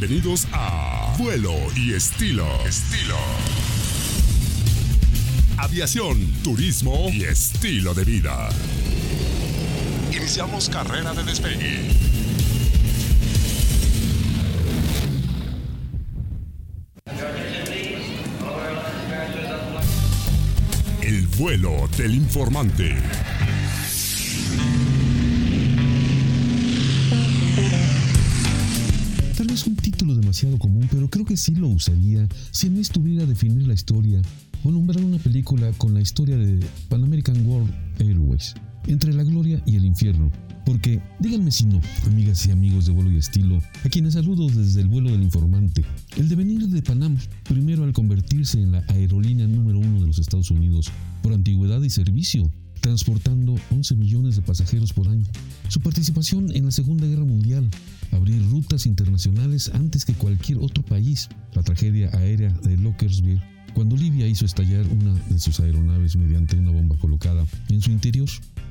Bienvenidos a Vuelo y Estilo. Estilo. Aviación, turismo y estilo de vida. Iniciamos carrera de despegue. El vuelo del informante. Demasiado común, pero creo que sí lo usaría si mí estuviera a definir la historia o nombrar una película con la historia de Pan American World Airways, entre la gloria y el infierno. Porque, díganme si no, amigas y amigos de vuelo y estilo, a quienes saludo desde el vuelo del informante, el devenir de Panam, primero al convertirse en la aerolínea número uno de los Estados Unidos por antigüedad y servicio, transportando 11 millones de pasajeros por año. Su participación en la Segunda Guerra Mundial, abrir rutas internacionales antes que cualquier otro país, la tragedia aérea de Lockersville, cuando Libia hizo estallar una de sus aeronaves mediante una bomba colocada en su interior.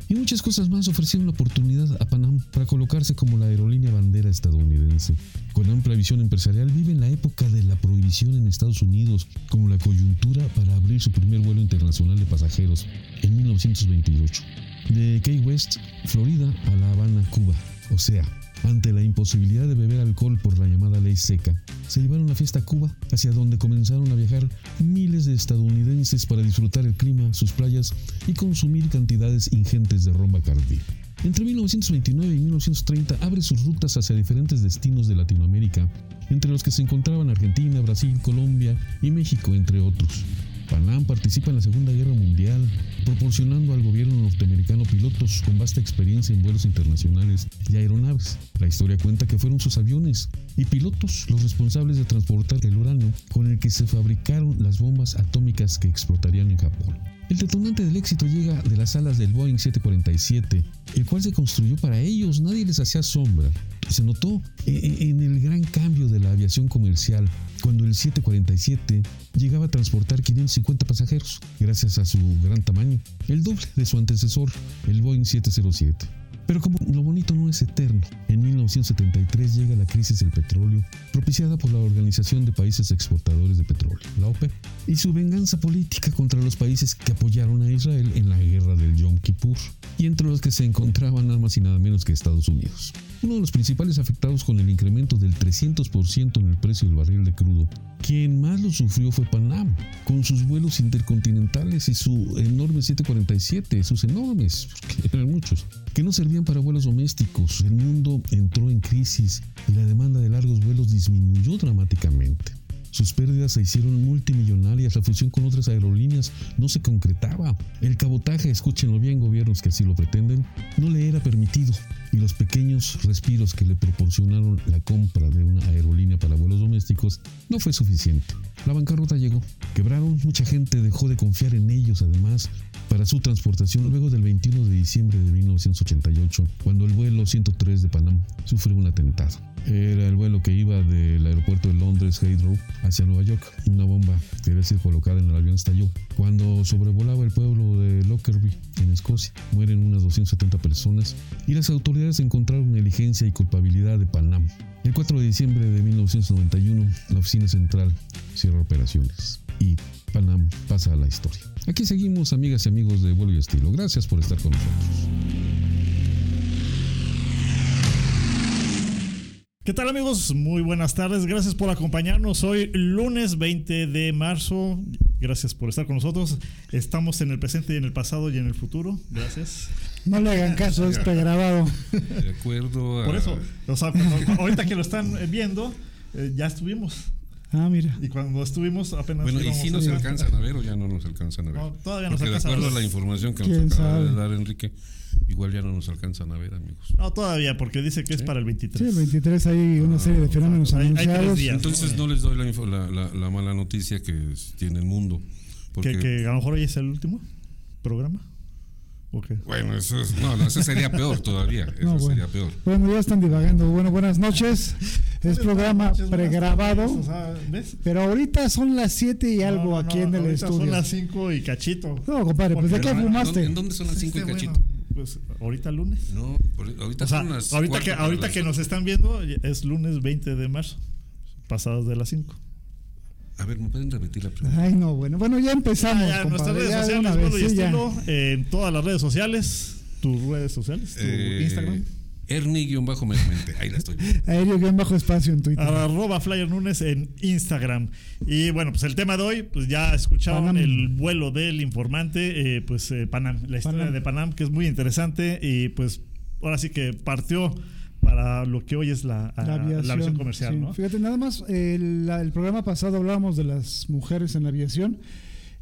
Y muchas cosas más ofrecieron la oportunidad a Panam para colocarse como la aerolínea bandera estadounidense. Con amplia visión empresarial vive en la época de la prohibición en Estados Unidos como la coyuntura para abrir su primer vuelo internacional de pasajeros en 1928. De Key West, Florida, a La Habana, Cuba. O sea, ante la imposibilidad de beber alcohol por la llamada ley seca, se llevaron la fiesta a Cuba, hacia donde comenzaron a viajar miles de estadounidenses para disfrutar el clima, sus playas y consumir cantidades ingentes de ron Bacardi. Entre 1929 y 1930 abre sus rutas hacia diferentes destinos de Latinoamérica, entre los que se encontraban Argentina, Brasil, Colombia y México, entre otros. Panam participa en la Segunda Guerra Mundial, proporcionando al gobierno norteamericano pilotos con vasta experiencia en vuelos internacionales y aeronaves. La historia cuenta que fueron sus aviones y pilotos los responsables de transportar el uranio con el que se fabricaron las bombas atómicas que explotarían en Japón. El detonante del éxito llega de las alas del Boeing 747, el cual se construyó para ellos, nadie les hacía sombra. Se notó en el gran cambio de la aviación comercial, cuando el 747 llegaba a transportar 550 pasajeros, gracias a su gran tamaño, el doble de su antecesor, el Boeing 707. Pero como lo bonito no es eterno, en 1973 llega la crisis del petróleo, propiciada por la Organización de Países Exportadores de Petróleo, la OPEP, y su venganza política contra los países que apoyaron a Israel en la guerra del Yom Kippur, y entre los que se encontraban nada más y nada menos que Estados Unidos. Uno de los principales afectados con el incremento del 300% en el precio del barril de crudo, quien más lo sufrió fue Panam, con sus vuelos intercontinentales y su enorme 747, sus enormes, porque eran muchos, que no servían para vuelos domésticos. El mundo entró en crisis y la demanda de largos vuelos disminuyó dramáticamente. Sus pérdidas se hicieron multimillonarias, la fusión con otras aerolíneas no se concretaba. El cabotaje, escúchenlo bien gobiernos que así lo pretenden, no le era permitido y los pequeños respiros que le proporcionaron la compra de una aerolínea para vuelos domésticos no fue suficiente. La bancarrota llegó, quebraron, mucha gente dejó de confiar en ellos además para su transportación luego del 21 de diciembre de 1988, cuando el vuelo 103 de Panam sufre un atentado. Era el vuelo que iba del aeropuerto de Londres Heathrow hacia Nueva York. Una bomba que debe ser colocada en el avión estalló. Cuando sobrevolaba el pueblo de Lockerbie, en Escocia, mueren unas 270 personas y las autoridades encontraron negligencia y culpabilidad de Panam. El 4 de diciembre de 1991, la oficina central cierra operaciones y Panam pasa a la historia. Aquí seguimos, amigas y amigos de Vuelo y Estilo. Gracias por estar con nosotros. ¿Qué tal amigos? Muy buenas tardes, gracias por acompañarnos. Hoy lunes 20 de marzo, gracias por estar con nosotros. Estamos en el presente y en el pasado y en el futuro, gracias. No le hagan caso, es pregrabado. De acuerdo a... Por eso, o sea, cuando- ahorita que lo están viendo, eh, ya estuvimos. Ah, mira. Y cuando estuvimos apenas... Bueno, ¿y si a nos hacer- alcanzan a ver o ya no nos alcanzan a ver? No, todavía nos Porque de alcanzan a acuerdo a ver. la información que ¿Quién nos acaba de dar Enrique, igual ya no nos alcanzan a ver, amigos. No, todavía, porque dice que es para el 23. Sí, el 23 hay una serie de fenómenos Hay- hay tres anunciados. días. Entonces no les doy la, info- la, la- la mala noticia que tiene el mundo. Porque, que, que a lo mejor hoy es el último programa. ¿O qué? bueno, eso, es- no, eso sería peor todavía. Eso No, bueno. sería peor. Bueno, ya están divagando. Bueno, buenas noches. Es programa noches, pregrabado. o sea, ¿ves? Pero ahorita son las 7 y algo No, no, aquí no, en el estudio. Son las 5 y cachito. No, compadre, pues ¿de qué fumaste? ¿En dónde son las 5 y cachito? Bueno, pues ahorita lunes. No, ahorita O sea, son las ahorita que, ahorita las que nos están viendo es lunes 20 de marzo. pasadas de las 5. A ver, ¿me pueden repetir la pregunta? Ay, no, bueno. Bueno, ya empezamos. Ya, ya, nuestras redes ya sociales, vez, Vuelo y sí, estilo, en todas las redes sociales. Tus redes sociales, tu Eh, Instagram. Ernie-meramente. Ahí la estoy. Aéreo guion bajo espacio en Twitter. Arroba Flyer Nunes en Instagram. Y bueno, pues el tema de hoy, pues ya escucharon Panam. el vuelo del informante, eh, pues eh, Panam, la historia Panam. de Panam, que es muy interesante y pues ahora sí que partió para lo que hoy es la, La aviación, la aviación comercial, sí. ¿no? Fíjate, nada más, el, la- el programa pasado hablábamos de las mujeres en la aviación.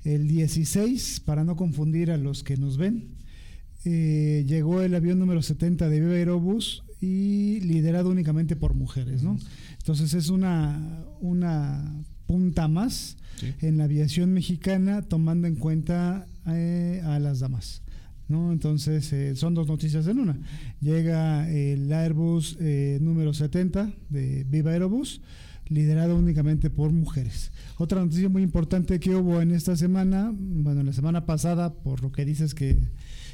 El 16, para no confundir a los que nos ven, eh, llegó el avión número 70 de Viva Aerobús y liderado únicamente por mujeres, ¿no? Entonces es una, una punta más Sí. en la aviación mexicana tomando en cuenta eh, a las damas. ¿no? Entonces eh, son dos noticias en una. Llega el Airbus eh, número 70 de Viva Aerobús, liderado únicamente por mujeres. Otra noticia muy importante que hubo en esta semana, bueno, la semana pasada, por lo que dices que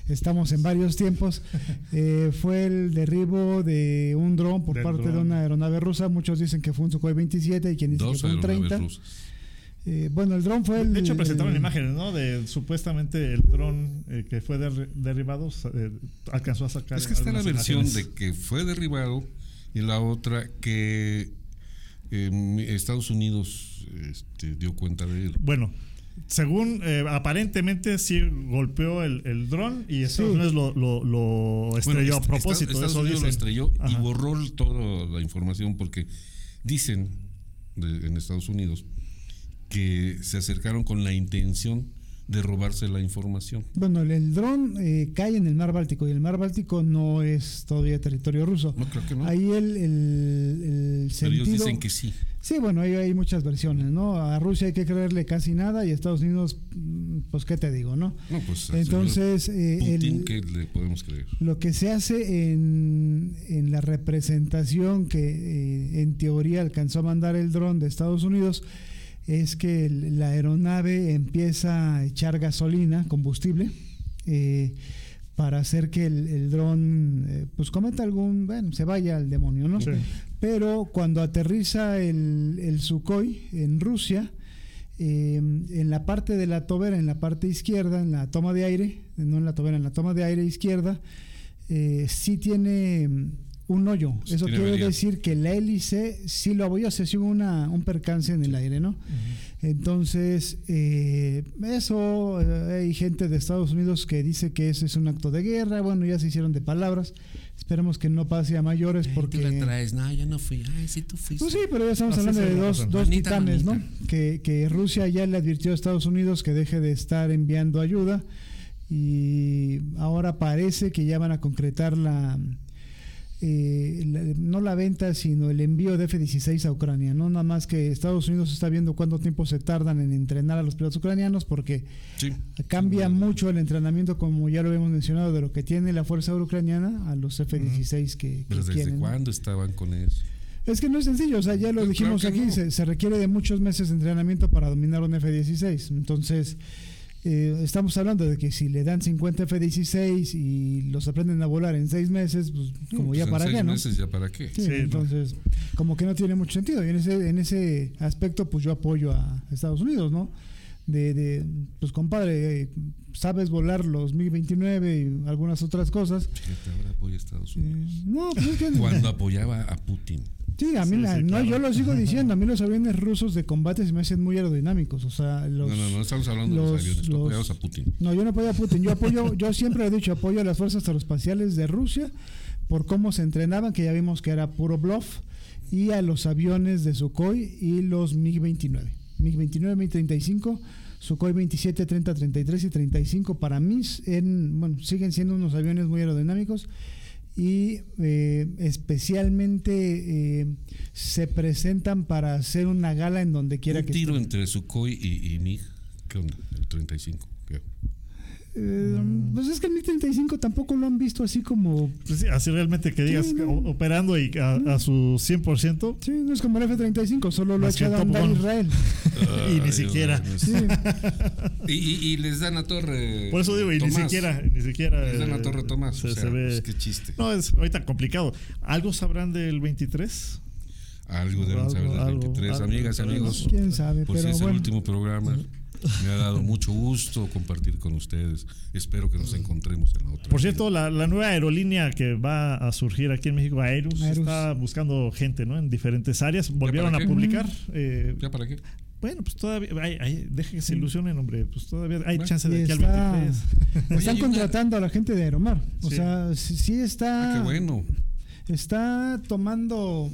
estamos en varios tiempos, eh, fue el derribo de un dron por Del parte de una aeronave rusa. Muchos dicen que fue un Sukhoi 27 y quien dice que Dos fue un aeronaves 30. rusas. Eh, bueno, el dron fue el. De hecho, presentaron el- imágenes, ¿no? De supuestamente el dron eh, que fue derri- derribado eh, alcanzó a sacar. Es que está la versión imágenes. de que fue derribado y la otra que eh, Estados Unidos este, dio cuenta de él. Bueno, según eh, aparentemente sí golpeó el, el dron y Estados Sí. Unidos lo, lo, lo estrelló Bueno, a propósito. Estados eso Unidos lo estrelló y borró toda la información porque dicen de- en Estados Unidos que se acercaron con la intención de robarse la información. Bueno, el, el dron eh, cae en el mar Báltico y el mar Báltico no es todavía territorio ruso. No, creo que no. Ahí el, el, el Pero ellos sentido- dicen que sí. Sí, bueno, hay muchas versiones, ¿no? A Rusia hay que creerle casi nada y a Estados Unidos, mm, pues, ¿qué te digo, no? No, pues Entonces, eh, Putin, el- ¿qué le podemos creer? Lo que se hace en, en la representación que eh, en teoría alcanzó a mandar el dron de Estados Unidos es que el- la aeronave empieza a echar gasolina, combustible, eh, para hacer que el, el dron eh, pues cometa algún, bueno, se vaya al demonio, ¿no? Sí. Pero cuando aterriza el, el Sukhoi en Rusia, eh, en la parte de la tobera, en la parte izquierda, en la toma de aire, no en la tobera, en la toma de aire izquierda, eh, sí tiene un hoyo. Sí Eso quiere decir que la hélice sí lo abolló, se hubo una, un percance en el aire, ¿no? Entonces, eh, eso, eh, hay gente de Estados Unidos que dice que eso es un acto de guerra, bueno, ya se hicieron de palabras, esperemos que no pase a mayores porque... Tú la traes, no, yo no fui. Ay, sí, tú fuiste. Pues sí, pero ya estamos hablando de dos, dos Manita, titanes, ¿no? Que, que Rusia ya le advirtió a Estados Unidos que deje de estar enviando ayuda y ahora parece que ya van a concretar la, eh, la- no la venta, sino el envío de F-16 a Ucrania, ¿no? Nada más que Estados Unidos está viendo cuánto tiempo se tardan en entrenar a los pilotos ucranianos porque Sí. cambia Sí, mucho el entrenamiento, como ya lo habíamos mencionado, de lo que tiene la Fuerza Aérea Ucraniana a los F-16 que, que Pero desde quieren, ¿no? cuándo estaban con eso? Es que no es sencillo, o sea, ya lo dijimos claro aquí, no. se, se requiere de muchos meses de entrenamiento para dominar un F-16. Entonces, eh, estamos hablando de que si le dan 50 F-16 y los aprenden a volar en seis meses, pues como Pues ya en para seis qué, ¿no? meses ya para qué. Sí, Sí, no. entonces, como que no tiene mucho sentido. Y en ese, en ese aspecto, pues yo apoyo a Estados Unidos, ¿no? De, de pues compadre, eh, sabes volar los MiG-29 y algunas otras cosas. Fíjate, ahora apoya a Estados Eh, Unidos. no, pues es que... Cuando apoyaba a Putin. Sí, a mí Sí, la- sí, no, claro. yo lo sigo diciendo, a mí los aviones rusos de combate se me hacen muy aerodinámicos, o sea, los no, no, no estamos hablando de los- los aviones, los- apoyabas a Putin. No, yo no apoyo a Putin, yo apoyo, yo siempre he dicho, apoyo a las fuerzas aeroespaciales de Rusia por cómo se entrenaban, que ya vimos que era puro bluff, y a los aviones de Sukhoi y los MiG-29. MiG-29, MiG-35, Sukhoi 27, 30, 33 y 35 para mí en, bueno, siguen siendo unos aviones muy aerodinámicos y eh, especialmente eh, se presentan para hacer una gala en donde quiera Un que tiro estén. entre Sukhoi y, y MiG. ¿Qué onda? El 35. ¿qué? Eh, Pues es que el MiG-35 tampoco lo han visto así como... Pues sí, así realmente que digas Sí, no. operando y a, a su 100%. Sí, no es como el F-35, solo lo ha echado a andar. Israel. Y ni siquiera. Sí. Y, y- y les dan a Torre. Por eso digo, y ni Tomás. siquiera, ni siquiera. Les dan a eh, Torre Tomás. Se, o sea, se ve. pues, qué chiste. No, es ahorita complicado. ¿Algo sabrán del 23? Algo deben saber del Algo, 23. algo, Amigas y algo. amigos, Quién sabe, pues pero es el bueno. último programa. Me ha dado mucho gusto compartir con ustedes. Espero que nos encontremos en la otra. Por cierto, la, la nueva aerolínea que va a surgir aquí en México, Aerus, Aerus. está buscando gente ¿no? en diferentes áreas. Volvieron a publicar. eh, ¿Ya para qué? bueno, pues todavía. Ay, ay, deje que se ilusionen, hombre. Pues todavía hay Bueno, chance de está- al 23. Oye, están hay una- contratando a la gente de Aeromar. O Sí. sea, sí, sí está, Ah, qué bueno. está tomando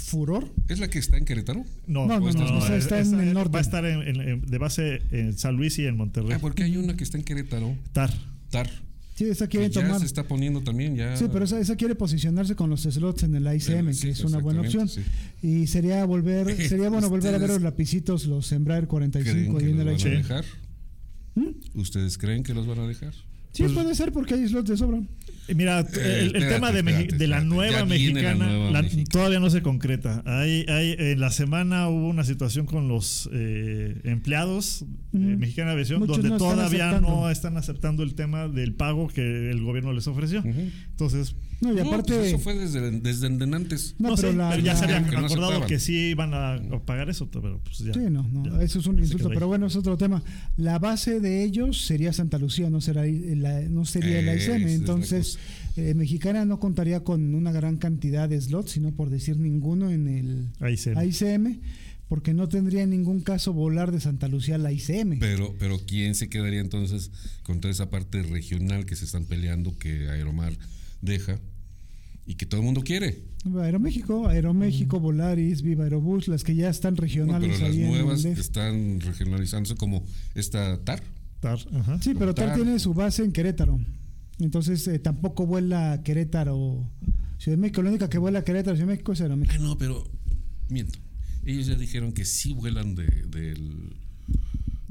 furor. ¿Es la que está en Querétaro? No, No, no, no, esa está en el norte. Va a estar en- en- en- de base en San Luis y en Monterrey. Ah, porque hay una que está en Querétaro. TAR. TAR. Sí, esa Que quiere ya tomar. se está poniendo también ya. Sí, pero esa, esa quiere posicionarse con los slots en el ICM, Sí, que es una buena opción. Y sería volver, sería bueno volver a ver los lapicitos, los Embraer ¿Creen 45 que ahí en los el van a dejar? ¿Mm? ¿Ustedes creen que los van a dejar? Sí, Pues- puede ser porque hay slots de sobra. Y Mira, el, el espérate, tema de, espérate, Meji- de la espérate. nueva la mexicana nueva la- mexicana. todavía no se concreta. Hay, hay, en la semana hubo una situación con los eh, empleados de Ujú. Mexicana Aviación Muchos donde no todavía aceptando. no están aceptando el tema del pago que el gobierno les ofreció. Entonces, No, y No, aparte. pues eso fue desde, desde antes. no, no, pero la- ya se la- había que no acordado que sí iban a, pagar eso, pero pues ya. Sí, no, no, Ya. eso es un Se insulto, pero bueno, es otro tema. La base de ellos sería Santa Lucía, no será la- no sería la Esa ICM, es la entonces eh, Mexicana no contaría con una gran cantidad de slots, sino por decir ninguno en el Ahí se. ICM, porque no tendría en ningún caso volar de Santa Lucía a la ICM. Pero, pero ¿quién se quedaría entonces con toda esa parte regional que se están peleando que Aeromar deja y que todo el mundo quiere? Aeroméxico, Aeroméxico, Volaris, Viva Aerobús, las que ya están Bueno, regionales pero las ahí en el nuevas DF. están regionalizándose como esta TAR. Tar, ajá. Sí, pero Tar. tiene su base en Querétaro. Entonces eh, tampoco vuela Querétaro, Ciudad de México. La única que vuela Querétaro, Ciudad de México es Aeroméxico. Ah, no, pero miento. Ellos ya dijeron que sí vuelan de, del,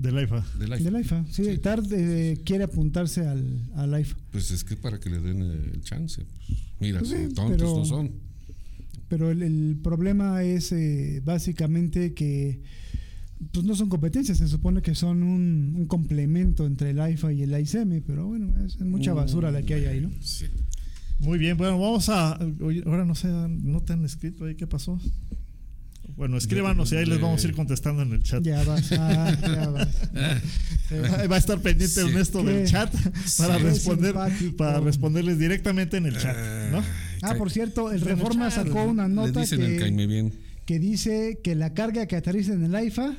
De la IFA. del De AIFA. la IFA. Sí, Sí. TAR eh, quiere apuntarse al, al IFA. Pues es que para que le den el chance. pues, mira, Pues sí, si tontos pero- no son. Pero el, el problema es eh, básicamente que pues no son competencias, se supone que son un, un complemento entre el IFA y el ICM, pero bueno, es mucha basura la que hay ahí, ¿no? Sí. Muy bien, bueno, vamos a. oye, ahora no sé, no te han escrito ahí qué pasó. Bueno, escríbanos y ahí les vamos a ir contestando en el chat. Ya vas, ah, ya vas. Ahí Va a estar pendiente Sí. Ernesto Qué- del chat para qué responder simpático. para responderles directamente en el chat, ¿no? Ah, por cierto, el Reforma sacó una nota que, caime bien. que dice que la carga que aterriza en el IFA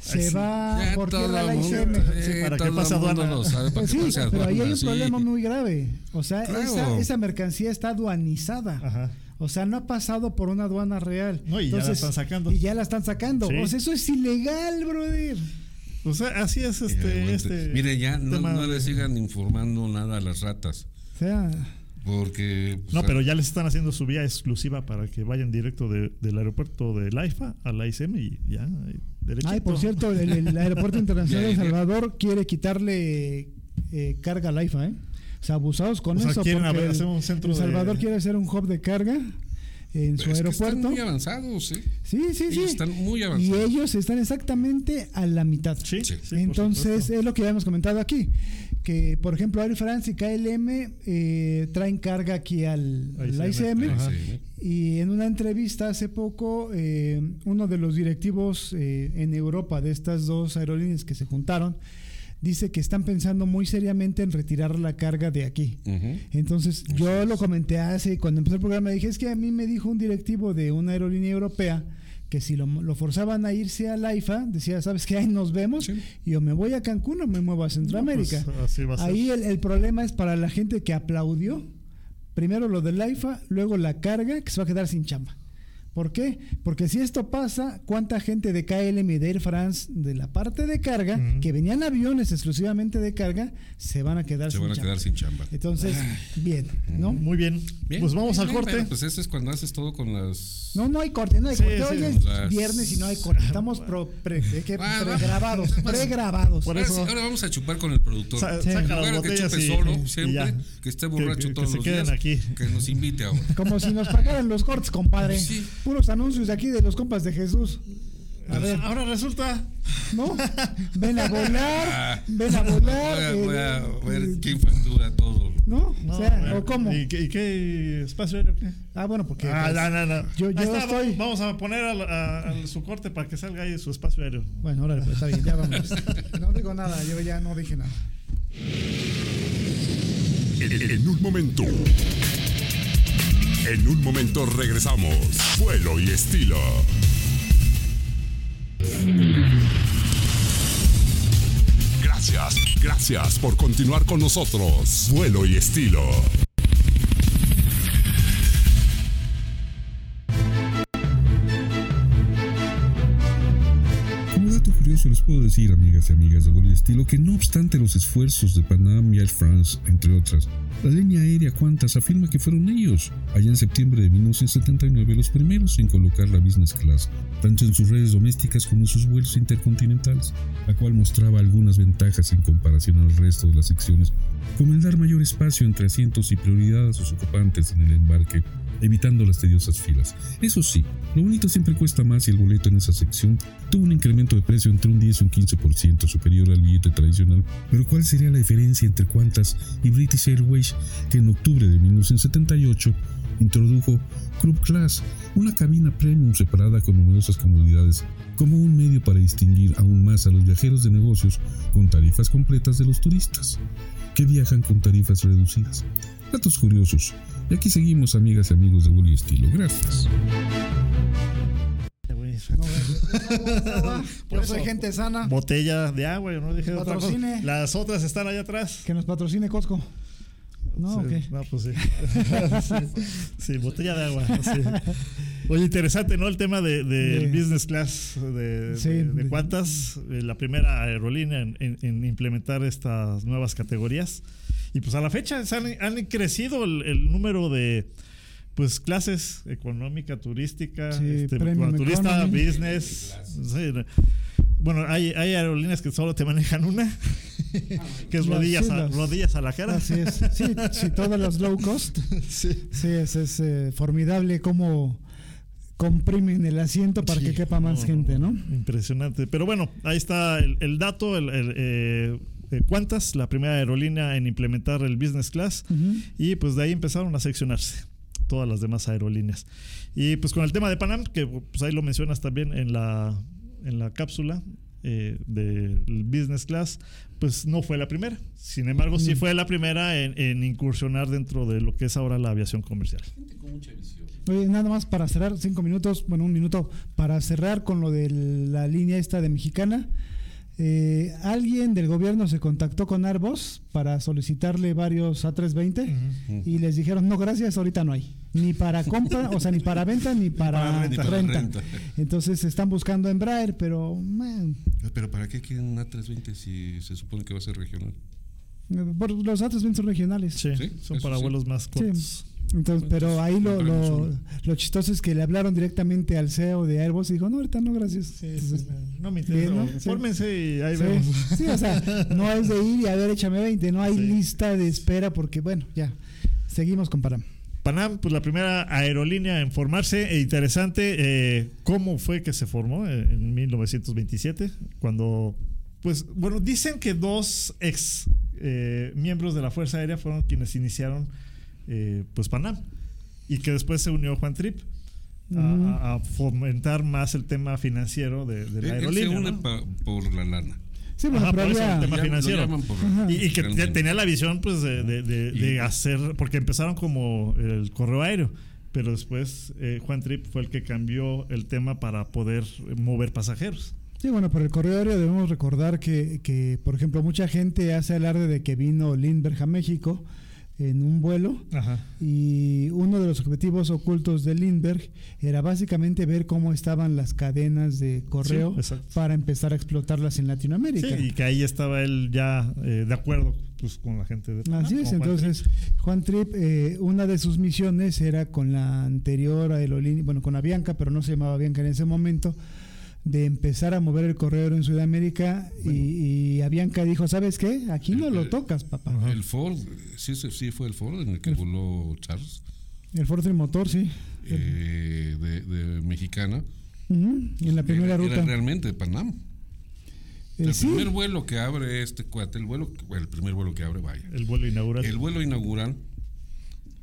se Ay, sí. va Ya por tierra a la ICM. Sí, eh, para el mundo aduana. lo sabe, para Pues que sí, pero ahí hay un sí. problema muy grave. O sea, Claro. esa, esa mercancía está aduanizada. Ajá. O sea, no ha pasado por una aduana real. No, y ya la están sacando. Y ya la están sacando. Sí. O sea, eso es ilegal, brother. O sea, así es este. este Mire, ya no, no le sigan informando nada a las ratas. O sea, Porque. pues, No, a- pero ya les están haciendo su vía exclusiva para que vayan directo de- del aeropuerto de Laifa a la ICM y ya, derechito. ay, por cierto, el, el Aeropuerto Internacional de ya. Salvador quiere quitarle eh, carga al IFA, ¿eh? Sea, abusados con O sea, eso. quieren porque el- hacer un centro El Salvador de- quiere hacer un hub de carga en su es que están aeropuerto. muy avanzados, ¿eh? Sí, sí, sí. Ellos están muy y avanzados. ellos están exactamente a la mitad. Sí, Sí. Entonces, es lo que ya hemos comentado aquí, que por ejemplo Air France y KLM eh, traen carga aquí al, al ICM. Y en una entrevista hace poco, eh, uno de los directivos eh, en Europa de estas dos aerolíneas que se juntaron, dice que están pensando muy seriamente en retirar la carga de aquí. Entonces, yo lo comenté hace, cuando empezó el programa, dije, es que a mí me dijo un directivo de una aerolínea europea que si lo, lo forzaban a irse a la IFA, decía, ¿sabes qué? Ahí nos vemos. Sí. Y yo me voy a Cancún o me muevo a Centroamérica. No, pues, a. Ahí el, el problema es para la gente que aplaudió. Primero lo del IFA, luego la carga, que se va a quedar sin chamba. ¿Por qué? Porque si esto pasa, ¿cuánta gente de KLM y de Air France de la parte de carga, que venían aviones exclusivamente de carga, se van a quedar Se sin van a chamba? quedar sin chamba. Entonces, bien, ¿no? Muy bien. Bien, pues vamos bien, al corte. pero, pues eso es cuando haces todo con las. No, no hay corte, no hay Sí, corte. sí. Hoy es Las- viernes y no hay corte. Estamos pro, pre- ¿eh? ¿qué? Ah, pregrabados, pregrabados. Por ahora, eso- sí, ahora vamos a chupar con el productor. Sa- Sí. saca las que chupe y, solo, y siempre, que esté Que- borracho que- todos que se los queden días. aquí. Que nos invite ahora. Como si nos pagaran los cortes, compadre. Sí. Puros anuncios de aquí de los compas de Jesús. A ver, Ahora resulta. ¿no? Ven a volar, ven a volar. Voy a, voy a eh, ver eh, quién factura todo. ¿No? No, o sea, bueno. ¿o cómo? ¿Y qué, y qué espacio aéreo qué? Ah, bueno, porque. Ah, pues, no, no, no. Yo- yo está, estoy- Vamos a poner a, a su corte para que salga ahí su espacio aéreo. Bueno, órale, pues está bien, ya vamos. No digo nada, yo ya no dije nada. En, en un momento. En un momento regresamos. Vuelo y estilo. Gracias, gracias por continuar con nosotros. Vuelo y estilo. Les puedo decir, amigas y amigas de Vuelo y que no obstante los esfuerzos de Panam y Air France, entre otras, la línea aérea Qantas afirma que fueron ellos, allá en septiembre de 1979, los primeros en colocar la business class, tanto en sus redes domésticas como en sus vuelos intercontinentales, la cual mostraba algunas ventajas en comparación al resto de las secciones, dar mayor espacio entre asientos y prioridad a sus ocupantes en el embarque, evitando las tediosas filas. Eso sí, lo bonito siempre cuesta más y el boleto en esa sección tuvo un incremento de precio entre un 10 y un 15% superior al billete tradicional. Pero ¿cuál sería la diferencia entre Qantas y British Airways que en octubre de 1978 introdujo Club Class, una cabina premium separada con numerosas comodidades, como un medio para distinguir aún más a los viajeros de negocios con tarifas completas de los turistas, que viajan con tarifas reducidas? Datos curiosos. Y aquí seguimos, amigas y amigos de Vuelo y Estilo. Gracias. Yo soy gente sana. Botella de agua, yo no dije otra cosa. Patrocine. Las otras están allá atrás. Que nos patrocine Costco. No, Sí, ok. No, pues sí. sí. Sí, botella de agua. sí. Oye, interesante, ¿no? El tema de, de De- business class, de, Sí, de, de de- cuántas, eh, la primera aerolínea en, en- en implementar estas nuevas categorías. Y pues a la fecha han, han crecido el, el número de pues clases económica, turística, Sí, este, turista, economy. business. sí. Bueno, hay, hay aerolíneas que solo te manejan una, que es Las- rodillas, a, las- rodillas a la cara. Así es. Sí, sí, todas las low cost. Sí. Sí, es, es eh, formidable cómo comprimen el asiento para Sí, que quepa más no, gente, ¿no? Impresionante. Pero bueno, ahí está el, el dato. El, el, eh, eh, Qantas, la primera aerolínea en implementar el business class. Y pues de ahí empezaron a seccionarse todas las demás aerolíneas. Y pues con el tema de Panam, que pues ahí lo mencionas también en la, en la cápsula eh, del business class, pues no fue la primera. Sin embargo, sí Mm. fue la primera en, en incursionar dentro de lo que es ahora la aviación comercial. Oye, nada más para cerrar, cinco minutos, bueno, un minuto, para cerrar con lo de la línea esta de Mexicana. Eh, alguien del gobierno se contactó con Airbus para solicitarle varios A320 y les dijeron, no, gracias, ahorita no hay. Ni para compra, o sea, ni para venta, ni para, para renta. Entonces están buscando Embraer, pero man, Pero ¿para qué quieren un A320 si se supone que va a ser regional? por- los A320 son regionales. Sí, Sí, son eso para sí. vuelos más cortos. Entonces, pero ahí lo, lo, chistoso es que le hablaron directamente al CEO de Airbus y dijo, no, ahorita no, gracias. Entonces, no me interesa. Bien, ¿no? Sí. Fórmense y ahí Sí, vemos. sí, o sea, no es de ir y a ver, échame 20, no hay Sí. lista de espera porque, bueno, ya, seguimos con Panam. Pues la primera aerolínea en formarse, e interesante eh, cómo fue que se formó eh, en 1927, cuando, pues, bueno, dicen que dos ex eh, miembros de la Fuerza Aérea fueron quienes iniciaron, eh, pues, Panam, y que después se unió Juan Trip a, fomentar más el tema financiero de, de la él se aerolínea. une ¿no? pa- por la lana. Sí, bueno, Ajá, pero por eso había- el tema financiero. llaman. Y, y que realmente. tenía la visión pues de, de- de- de hacer, porque empezaron como el correo aéreo, pero después eh, Juan Trip fue el que cambió el tema para poder mover pasajeros. Sí, bueno, por el correo aéreo debemos recordar que, que, por ejemplo, mucha gente hace alarde de que vino Lindbergh a México en un vuelo Ajá. y uno de los objetivos ocultos de Lindbergh era básicamente ver cómo estaban las cadenas de correo Sí, para empezar a explotarlas en Latinoamérica. Sí, y que ahí estaba él ya eh, de acuerdo pues, con la gente de Panam, Así es, Juan entonces Juan Trip, eh, una de sus misiones era con la anterior aerolínea, bueno, con Avianca, pero no se llamaba Avianca en ese momento, de empezar a mover el correo en Sudamérica y, y Avianca dijo, ¿sabes qué? Aquí no lo tocas, papá. El Ford, sí, sí, sí fue el Ford en el que voló Charles, El Ford Trimotor, sí. eh, de, de Mexicana. Ujú, En la primera Era- ruta. Era realmente de Panam. Eh, El sí, primer vuelo que abre este cuate, el vuelo, el primer vuelo que abre, vaya. El vuelo inaugural. El vuelo inaugural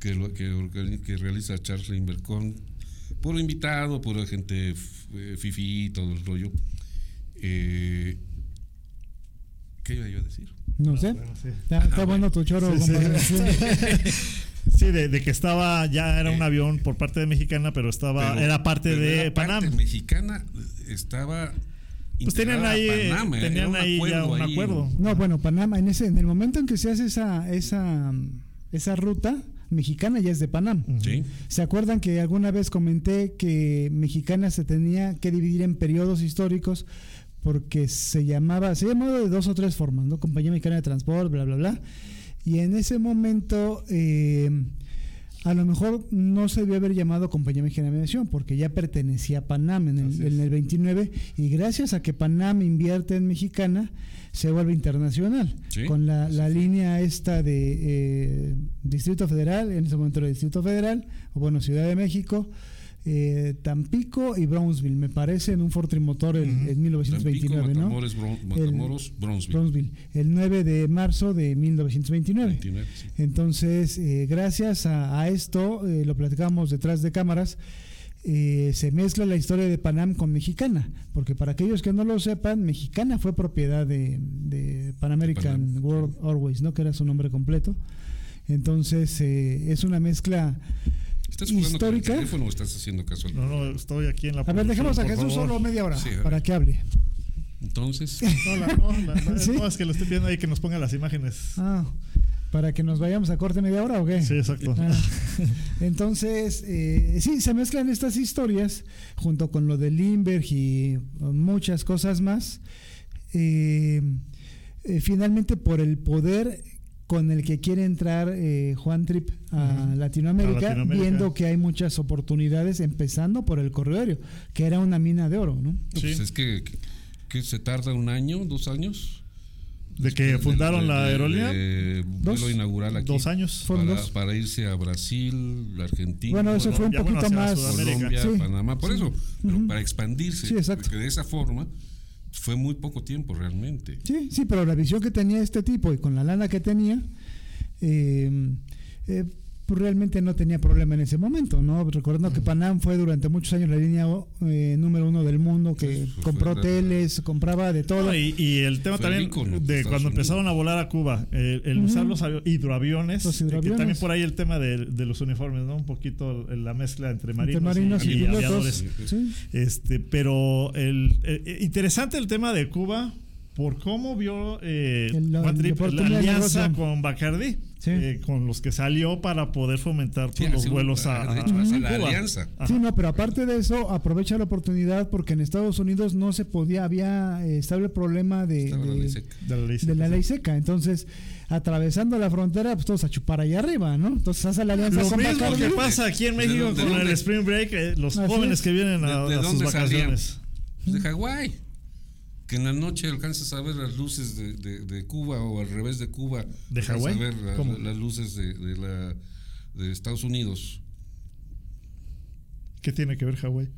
que, lo- que, que realiza Charles Lindbergh con puro invitado, pura gente eh, fifí, todo el rollo. Eh, ¿Qué iba yo a decir? no sé. Bueno, sí. Está, está bueno tu choro, Sí, sí. compadre. Sí. Sí, de, de que estaba, ya era un avión por parte de Mexicana, pero estaba, Pero- era parte pero de era parte Panam. mexicana estaba. Pues tenían ahí, eh, Panamá, tenían un ahí ya un ahí. acuerdo. No, bueno, Panamá, en ese, en el momento en que se hace esa, esa, esa ruta, mexicana ya es de Panam. Sí. ¿Se acuerdan que alguna vez comenté que mexicana se tenía que dividir en periodos históricos porque se llamaba, se llamaba de dos o tres formas, ¿no? Compañía Mexicana de Transporte, bla, bla, bla. Y en ese momento, eh, a lo mejor no se debió haber llamado Compañía Mexicana de Aviación porque ya pertenecía a Panam en el, en el 29 y gracias a que Panam invierte en Mexicana, se vuelve internacional. Sí, con la, la línea esta de eh, Distrito Federal, en ese momento era Distrito Federal, o bueno, Ciudad de México, eh, Tampico y Brownsville, me parece, en un Ford Trimotor en, en 1929, Tampico, ¿no? Matamoros, Bronzeville. Brownsville, el 9 de marzo de 1929. 29, sí. Entonces, eh, gracias a, a esto, eh, lo platicamos detrás de cámaras, eh, se mezcla la historia de Panam con Mexicana, porque para aquellos que no lo sepan, Mexicana fue propiedad de, de Pan American Panam, World Airways, ¿no? que era su nombre completo. Entonces, eh, es una mezcla ¿Estás jugando con el histórica. teléfono o estás haciendo caso No, no, estoy aquí en la A ver, dejemos a Jesús favor. solo media hora Sí, para que hable. Entonces, No, la- no, la- la- ¿Sí? no, es que lo estoy viendo ahí que nos ponga las imágenes. Ah, ¿Para que nos vayamos a corte media hora o qué? Sí, exacto. Ah, entonces, eh, sí, se mezclan estas historias junto con lo de Lindbergh y muchas cosas más. Eh, eh, finalmente, por el poder con el que quiere entrar eh, Juan Trip a, Ujú. Latinoamérica, A Latinoamérica. viendo que hay muchas oportunidades, empezando por el corredor, que era una mina de oro, ¿no? pues Sí. es que, que se tarda un año, dos años. De que fundaron De- la de- aerolínea. de vuelo Dos. inaugural aquí. Dos años. Para, dos. para irse a Brasil, Argentina, Bueno, eso fue un bueno, poquito hacia más. Colombia, Sí. Panamá, por eso, pero Ujú. para expandirse, Sí, exacto. porque de esa forma fue muy poco tiempo realmente. Sí, sí, pero la visión que tenía este tipo y con la lana que tenía, eh, eh, pues realmente no tenía problema en ese momento, ¿no? Recordando que Panam fue durante muchos años la línea eh, número uno del mundo, que fue- compró fue- hoteles, compraba de todo. No, y, y el tema Fue también de de Estados cuando Unidos. empezaron a volar a Cuba, el, el usar los avi- hidroaviones, Los eh, que hidroaviones. también por ahí el tema de, de los uniformes, ¿no? Un poquito la mezcla entre marinos, entre marinos y, y, y pilotos. aviadores. Sí. Este, pero el, eh, interesante el tema de Cuba por cómo vio eh, El- la- de alianza con Bacardi, Sí. eh, con los que salió para poder fomentar pues, Sí, los así, vuelos a, de a- hecho, hace a la Cuba. alianza. Ajá. Sí, no, pero aparte de eso, aprovecha la oportunidad porque en Estados Unidos no se podía, había eh, estable problema de, Estaba la de- ley seca. De la ley de la seca. ley seca. Entonces, atravesando la frontera, pues todos a chupar allá arriba, ¿no? Entonces hace la alianza Lo con mismo Bacardi. que pasa aquí en ¿De México dónde- con de el? Spring Break, eh, los Así jóvenes es. que vienen a, ¿De, de a sus dónde salían? vacaciones. Pues de Hawái. Que en la noche alcanzas a ver las luces de, de- de Cuba o al revés de Cuba. ¿De Hawái? a ver las luces de, de la, de Estados Unidos. ¿Qué tiene que ver Hawái?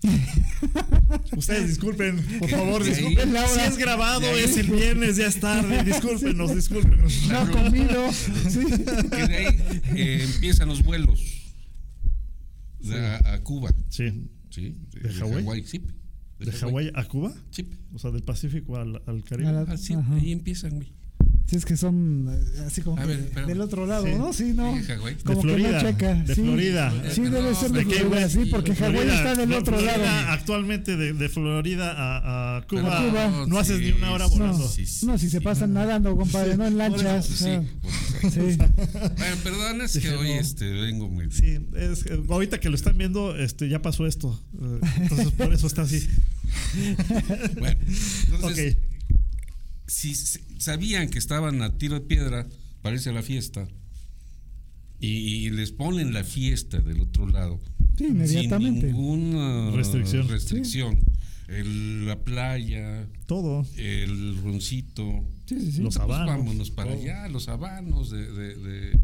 Ustedes disculpen, por favor, disculpen. Laura. Si es grabado, es el viernes, ya es tarde. Discúlpenos, discúlpenos. No ha comido. Sí. Que de ahí eh, empiezan los vuelos de- a, a Cuba. Sí. ¿sí? ¿De Hawái? sí. ¿De Hawái a Cuba? Sí. O sea, del Pacífico al, al Caribe. La- Ah, sí, Ajá. ahí empiezan, güey. Sí, es que son eh, así como que del otro lado, Sí. ¿no? Sí, no. De Como que Florida, no checa. de sí. Florida. Sí, debe ser de ¿de Florida, sí, porque De Hawái está del de otro Florida, lado. Actualmente de, de Florida a, a Cuba, A Cuba. no haces sí, ni una hora volando. No, Sí, sí, no, si se pasan nadando, compadre, no en lanchas. Sí. Bueno, perdón, es que hoy este, vengo muy. Sí, es, que ahorita que lo están viendo, este, ya pasó esto. Eh, Entonces, por eso está así. Bueno, entonces, si sabían que estaban a tiro de piedra para irse a la fiesta y, y les ponen la fiesta del otro lado Sí, inmediatamente. sin ninguna Restricción. restricción. El- la playa, Todo. el roncito. Sí, sí, sí. Los Pues habanos. vámonos para todo. allá, los habanos de, de- de-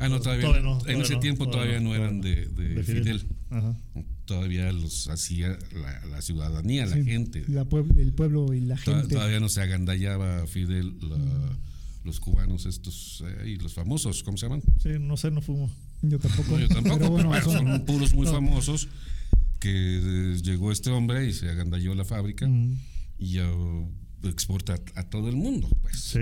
Ah, no, todavía, Todavía no. no, En ese no, tiempo todavía no eran de, de de Fidel. Fidel. Ajá. Todavía los hacía la, la ciudadanía, la gente. la el pueblo y la gente. Todavía no se agandallaba Fidel, la- los cubanos estos eh, y los famosos, ¿cómo se llaman? Sí, no sé, no fumo. Yo tampoco. No, yo tampoco, Pero bueno, pero son- son puros muy famosos que eh, llegó este hombre y se agandalló la fábrica Mm, y ya exporta a, a todo el mundo, pues. Sí.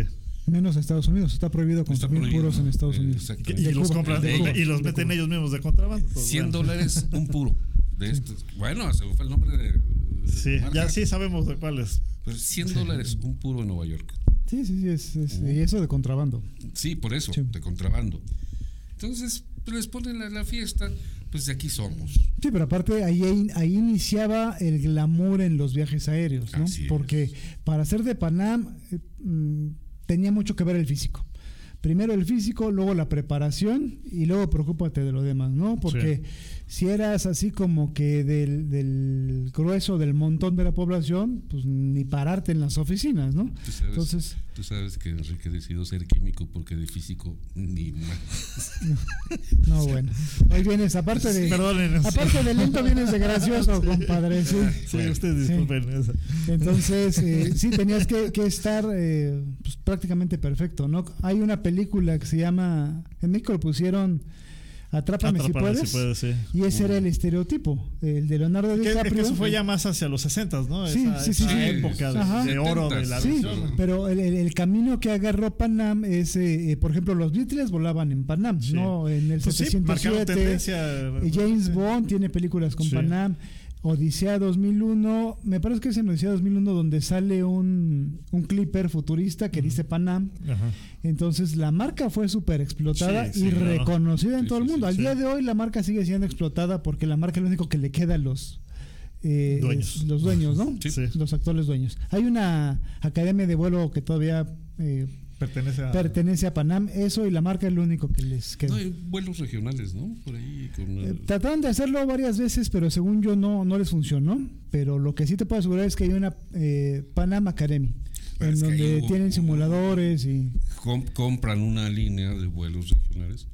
Menos a Estados Unidos. Está prohibido Está consumir prohibido, puros en Estados Unidos. Y, los Cuba, compran de y- los meten Cuba. ellos mismos de contrabando. pues, 100 bueno. dólares un puro. De estos. Bueno, se fue el nombre de. Sí, marca. ya sí sabemos de cuáles. Pues 100 dólares un puro en Nueva York. Sí, sí, sí. Es, es- y eso de contrabando. Sí, por eso, Sí. de contrabando. Entonces, pues, les ponen la, la fiesta, pues de aquí somos. Sí, pero aparte ahí, ahí iniciaba el glamour en los viajes aéreos, ¿no? Así es. Porque para ser de Panam eh, mm, tenía mucho que ver el físico. Primero el físico, luego la preparación y luego preocúpate de lo demás, ¿no? Porque si eras así como que del, del grueso del montón de la población, pues ni pararte en las oficinas, ¿no? Tú sabes, Entonces, tú sabes que Enrique decidió ser químico porque de físico ni más. no, bueno. Hoy vienes, aparte de, Perdonen. aparte de lento, vienes de gracioso, compadre, sí. Sí, ustedes Sí. disculpen. eso. Entonces, eh, sí, tenías que, que estar eh, pues, prácticamente perfecto, ¿no? Hay una película que se llama, en México lo pusieron Atrápame, si Atrápame puedes, si puedes, sí. y ese era el estereotipo, el de Leonardo DiCaprio. que eso fue ya más hacia los 60, ¿no? Sí, esa, sí, sí, esa sí. época de, de oro de la Sí, pero el, el- el camino que agarró Panam es, eh, eh, por ejemplo, los Beatles volaban en Panam. ¿no? En el Pues sí, marcaron 707. tendencia. James Bond tiene películas con. Panam. Odisea 2001, me parece que es en Odisea 2001 donde sale un, un clipper futurista que dice Panam. Ajá. Entonces la marca fue súper explotada Sí, y sí, no. reconocida en Sí, todo el mundo. Al día de hoy la marca sigue siendo explotada porque la marca es lo único que le queda a los, eh, Dueños. es- los dueños, ¿no? Los actuales dueños. Hay una academia de vuelo que todavía eh, Pertenece a. pertenece a Panam. Eso y la marca es lo único que les queda. No, hay vuelos regionales, ¿no? Por ahí con. Eh, el- trataron de hacerlo varias veces, pero según yo no, no les funcionó. Pero lo que sí te puedo asegurar es que hay una eh, Panam Academy, Pero en donde hubo- tienen simuladores y... com- compran una línea de vuelos regionales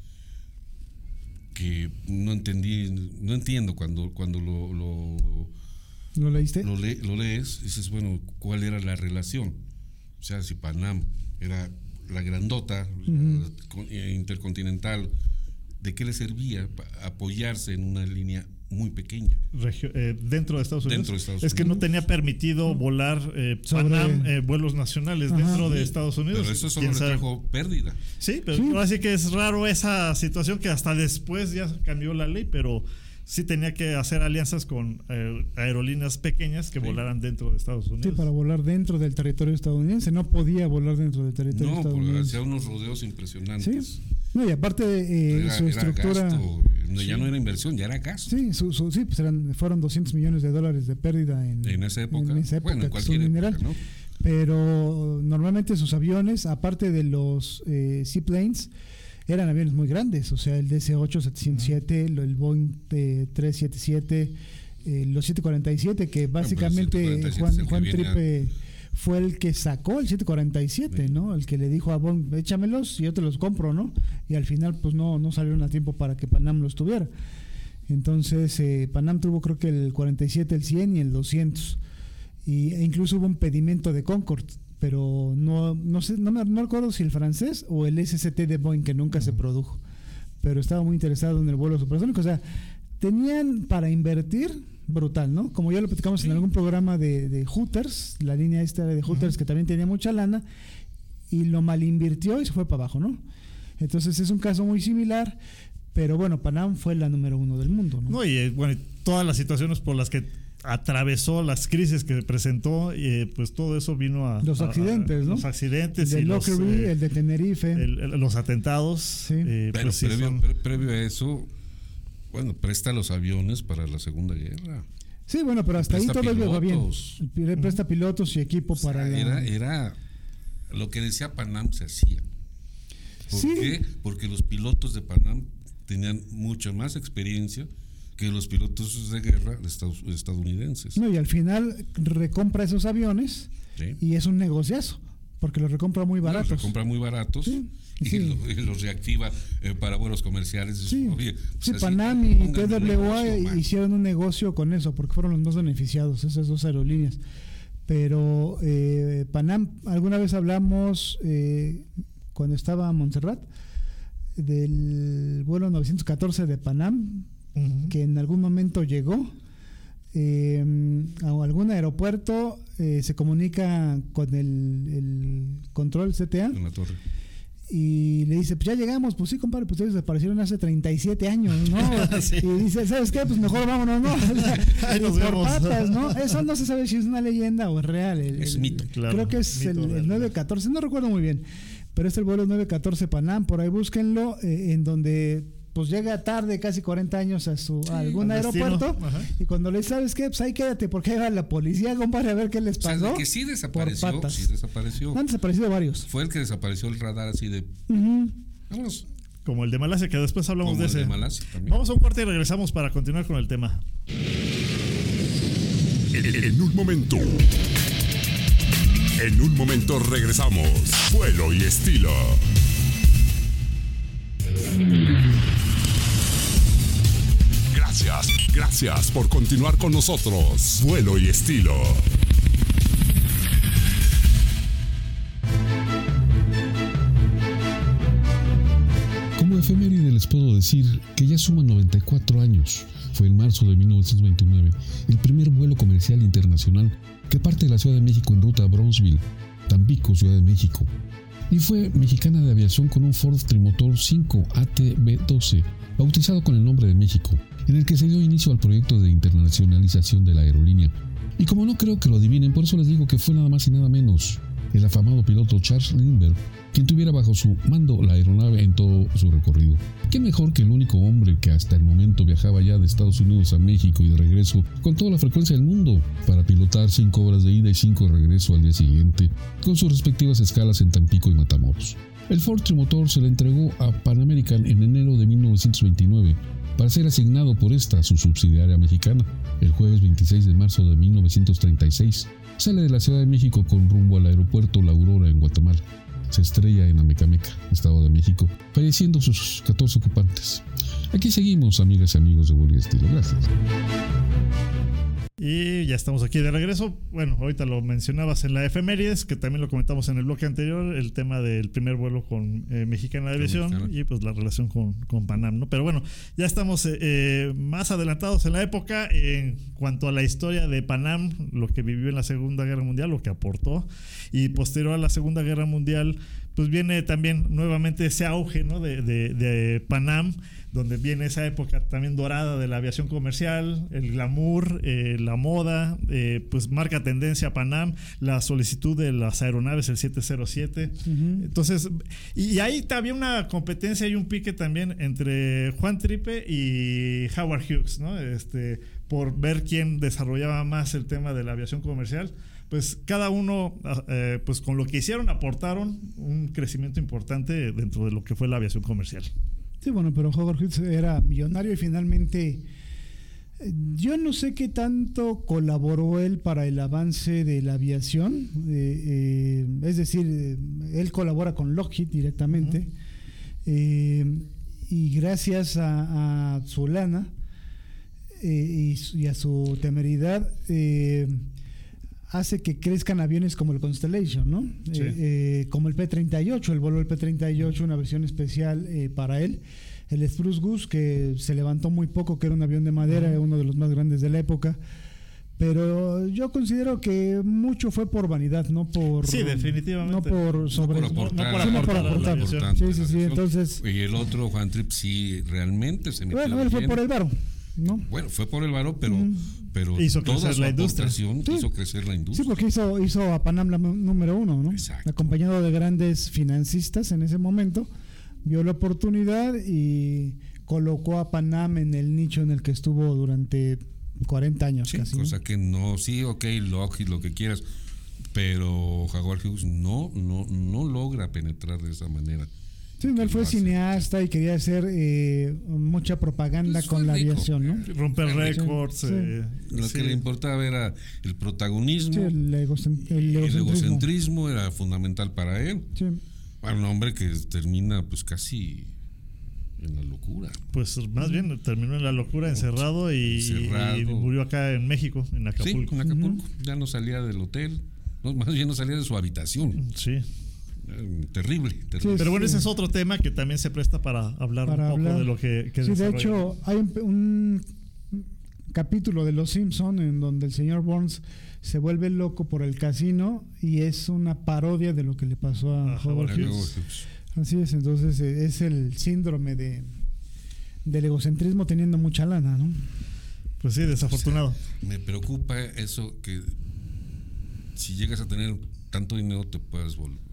que no entendí, no entiendo cuando, cuando lo, lo, ¿Lo leíste? lo, le- lo lees, dices, bueno, ¿cuál era la relación? O sea, si Panam era la grandota, eh, intercontinental, ¿de qué le servía apoyarse en una línea muy pequeña? regio- eh, dentro de Estados Unidos. Dentro de Estados es que no tenía permitido volar eh, Sobre- Panam eh, vuelos nacionales Ajá. dentro de Estados Unidos. Pero eso solo ¿Quién le trajo pérdida. Sí, pero Sí. ahora sí que es raro esa situación que hasta después ya cambió la ley, pero sí tenía que hacer alianzas con eh, aerolíneas pequeñas que volaran dentro de Estados Sí, Unidos. para volar dentro del territorio estadounidense. No podía volar dentro del territorio No, porque estadounidense. hacía unos rodeos impresionantes. Sí. No, y aparte eh, Era, su era estructura... gasto, no, ya no era inversión, ya era gasto. Sí, su, su- sí pues eran, fueron 200 millones de dólares de pérdida en, En esa época. en esa época, bueno, en cualquier mineral. época, ¿no? Pero normalmente sus aviones, aparte de los eh, seaplanes, eran aviones muy grandes. O sea, el DC-8-707, lo- el Boeing eh, 377, eh, los 747, que básicamente 747 es Juan, el Juan a- Tripe fue el que sacó el 747, Sí. ¿no? El que le dijo a Boeing, échamelos y yo te los compro, ¿no? Y al final, pues no, no salieron a tiempo para que Panam los tuviera. Entonces, eh, Panam tuvo creo que el 47, el 100 y el 200. Y, e incluso hubo un pedimento de Concorde, pero no, no sé, no me no recuerdo si el francés o el SST de Boeing, que nunca se produjo. Pero estaba muy interesado en el vuelo supersónico. O sea, tenían para invertir brutal, ¿no? Como ya lo platicamos en algún programa de, de Hooters, la línea esta de Hooters que también tenía mucha lana, y lo mal invirtió y se fue para abajo, ¿no? Entonces es un caso muy similar, pero bueno, Panam fue la número uno del mundo, ¿no? No, y eh, bueno, y todas las situaciones por las que atravesó las crisis que presentó, eh, pues todo eso vino a... Los a- a- accidentes, ¿no? Los accidentes el de y los, Lockerbie, eh, el de Tenerife. el- el- los atentados. Sí. eh, Pero pues sí previo, son- pre- previo a eso, bueno, presta los aviones para la Segunda Guerra. Sí, bueno, pero hasta ahí todo iba bien. pilotos. Presta pilotos y equipo O sea, para la- era, era lo que decía Panam se hacía. ¿Por Sí. qué? Porque los pilotos de Panam tenían mucha más experiencia que los pilotos de guerra estadounidenses. No, y al final recompra esos aviones ¿sí? y es un negociazo. porque los recompra muy Los baratos. recompra muy baratos Sí, y, sí. lo- y los reactiva eh, para vuelos comerciales. Sí, Oye, pues sí, así, Panam y un TWA man. hicieron un negocio con eso, porque fueron los más beneficiados, esas dos aerolíneas. Pero eh, Panam, alguna vez hablamos eh, cuando estaba en Montserrat del vuelo 914 de Panam, Que en algún momento llegó eh, a algún aeropuerto, eh, se comunica con el, el control CTA En la torre. y le dice, pues ya llegamos, pues sí, compadre, pues ustedes desaparecieron hace 37 años, ¿no? Sí. Y dice, ¿sabes qué? Pues mejor vámonos, ¿no? Ahí Y nos por vemos. patas, ¿no? Eso no se sabe si es una leyenda o es real. El- Es el- mito. Claro, Creo que es mito el, el real. 914, no recuerdo muy bien, pero es el vuelo 914 Panam, por ahí búsquenlo, eh, en donde pues llega tarde, casi 40 años a su a algún aeropuerto y cuando le dice, ¿sabes qué? Pues ahí quédate porque ahí va la policía, compadre, a ver qué les O sea, pasó. de que sí desapareció, patas. sí desapareció. Han desaparecido varios. Fue el que desapareció el radar así de. Ujú. Vámonos. Como el de Malasia, que después hablamos Como de el ese. de Malasia también. Vamos a un corte y regresamos para continuar con el tema. En, en un momento. En un momento regresamos. Vuelo y estilo. Gracias, gracias por continuar con nosotros. Vuelo y estilo. Como efeméride les puedo decir que ya suman 94 años. Fue en marzo de 1929 el primer vuelo comercial internacional que parte de la Ciudad de México en ruta a Brownsville, Tampico, Ciudad de México. Y fue mexicana de aviación con un Ford Trimotor 5 ATB-12, bautizado con el nombre de México, en el que se dio inicio al proyecto de internacionalización de la aerolínea. Y como no creo que lo adivinen, por eso les digo que fue nada más y nada menos el afamado piloto Charles Lindbergh quien tuviera bajo su mando la aeronave en todo su recorrido. ¿Qué mejor que el único hombre que hasta el momento viajaba ya de Estados Unidos a México y de regreso con toda la frecuencia del mundo para pilotar cinco horas de ida y cinco de regreso al día siguiente, con sus respectivas escalas en Tampico y Matamoros? El Ford Trimotor se le entregó a Pan American en enero de 1929 para ser asignado por esta, su subsidiaria mexicana. El jueves 26 de marzo de 1936 sale de la Ciudad de México con rumbo al aeropuerto La Aurora en Guatemala. Se estrella en Amecameca, Estado de México, falleciendo sus 14 ocupantes. Aquí seguimos, amigas y amigos de y Estilo. Gracias. Y ya estamos aquí de regreso. Bueno, ahorita lo mencionabas en la efemérides, que también lo comentamos en el bloque anterior, el tema del primer vuelo con eh, Mexicana de Aviación y pues la relación con, con Panam, ¿no? Pero bueno, ya estamos eh, eh, más adelantados en la época en cuanto a la historia de Panam, lo que vivió en la Segunda Guerra Mundial, lo que aportó, y posterior a la Segunda Guerra Mundial, pues viene también nuevamente ese auge, ¿no? De, de, de Panam donde viene esa época también dorada de la aviación comercial, el glamour, eh, la moda, eh, pues marca tendencia Panam, la solicitud de las aeronaves, el 707. Entonces, y ahí había una competencia y un pique también entre Juan Tripe y Howard Hughes, ¿no? Este, por ver quién desarrollaba más el tema de la aviación comercial pues cada uno, eh, pues con lo que hicieron, aportaron un crecimiento importante dentro de lo que fue la aviación comercial. Sí, bueno, pero Howard Hughes era millonario y finalmente eh, yo no sé qué tanto colaboró él para el avance de la aviación, eh, eh, es decir, él colabora con Lockheed directamente eh, y gracias a, a su lana y, y a su temeridad eh, hace que crezcan aviones como el Constellation, ¿no? Sí. Eh, eh, como el P-38, el vuelo del P-38, una versión especial eh, para él. El Spruce Goose, que se levantó muy poco, que era un avión de madera, Ajá. uno de los más grandes de la época. Pero yo considero que mucho fue por vanidad, no por. Sí, definitivamente. No por sobre. por aportar, no no por aportar la. Sí, sí, sí. Entonces, Y el otro, Juan Trip, sí, realmente se metió bueno, él fue bien. por el varo, ¿no? Bueno, fue por el varo, pero, pero Hizo toda crecer su la industria. Sí. hizo crecer la Sí, industria. porque hizo, hizo a Panam la número uno, ¿no? Exacto. Acompañado de grandes financistas en ese momento, vio la oportunidad y colocó a Panam en el nicho en el que estuvo durante 40 años Sí, casi. ¿no? cosa que no, sí, ok, Lockheed, lo que quieras, pero Jaguar Hughes no, no, no logra penetrar de esa manera. Sí, él fue cineasta y quería hacer eh, mucha propaganda Pues con la rico. aviación, ¿no? Romper récords. sí. eh, Lo sí. que le importaba era el protagonismo. Sí, el, egocent- el el egocentrismo. era fundamental para él. Sí. Para un hombre que termina pues casi en la locura. Pues más bien terminó en la locura, encerrado y, Encerrado. y murió acá en México, en Acapulco. Sí, en Acapulco. Ya no salía del hotel. No, más bien no salía de su habitación. Sí. Terrible. Pero bueno, ese es otro tema que también se presta para hablar Para un poco hablar. de lo que, que Sí, de hecho, hay un, un capítulo de Los Simpson en donde el señor Burns se vuelve loco por el casino y es una parodia de lo que le pasó a A Howard Hughes. Así es, entonces eh, es el síndrome de del egocentrismo teniendo mucha lana, ¿no? Pues sí, desafortunado. me preocupa eso que si llegas a tener tanto dinero te puedas volver.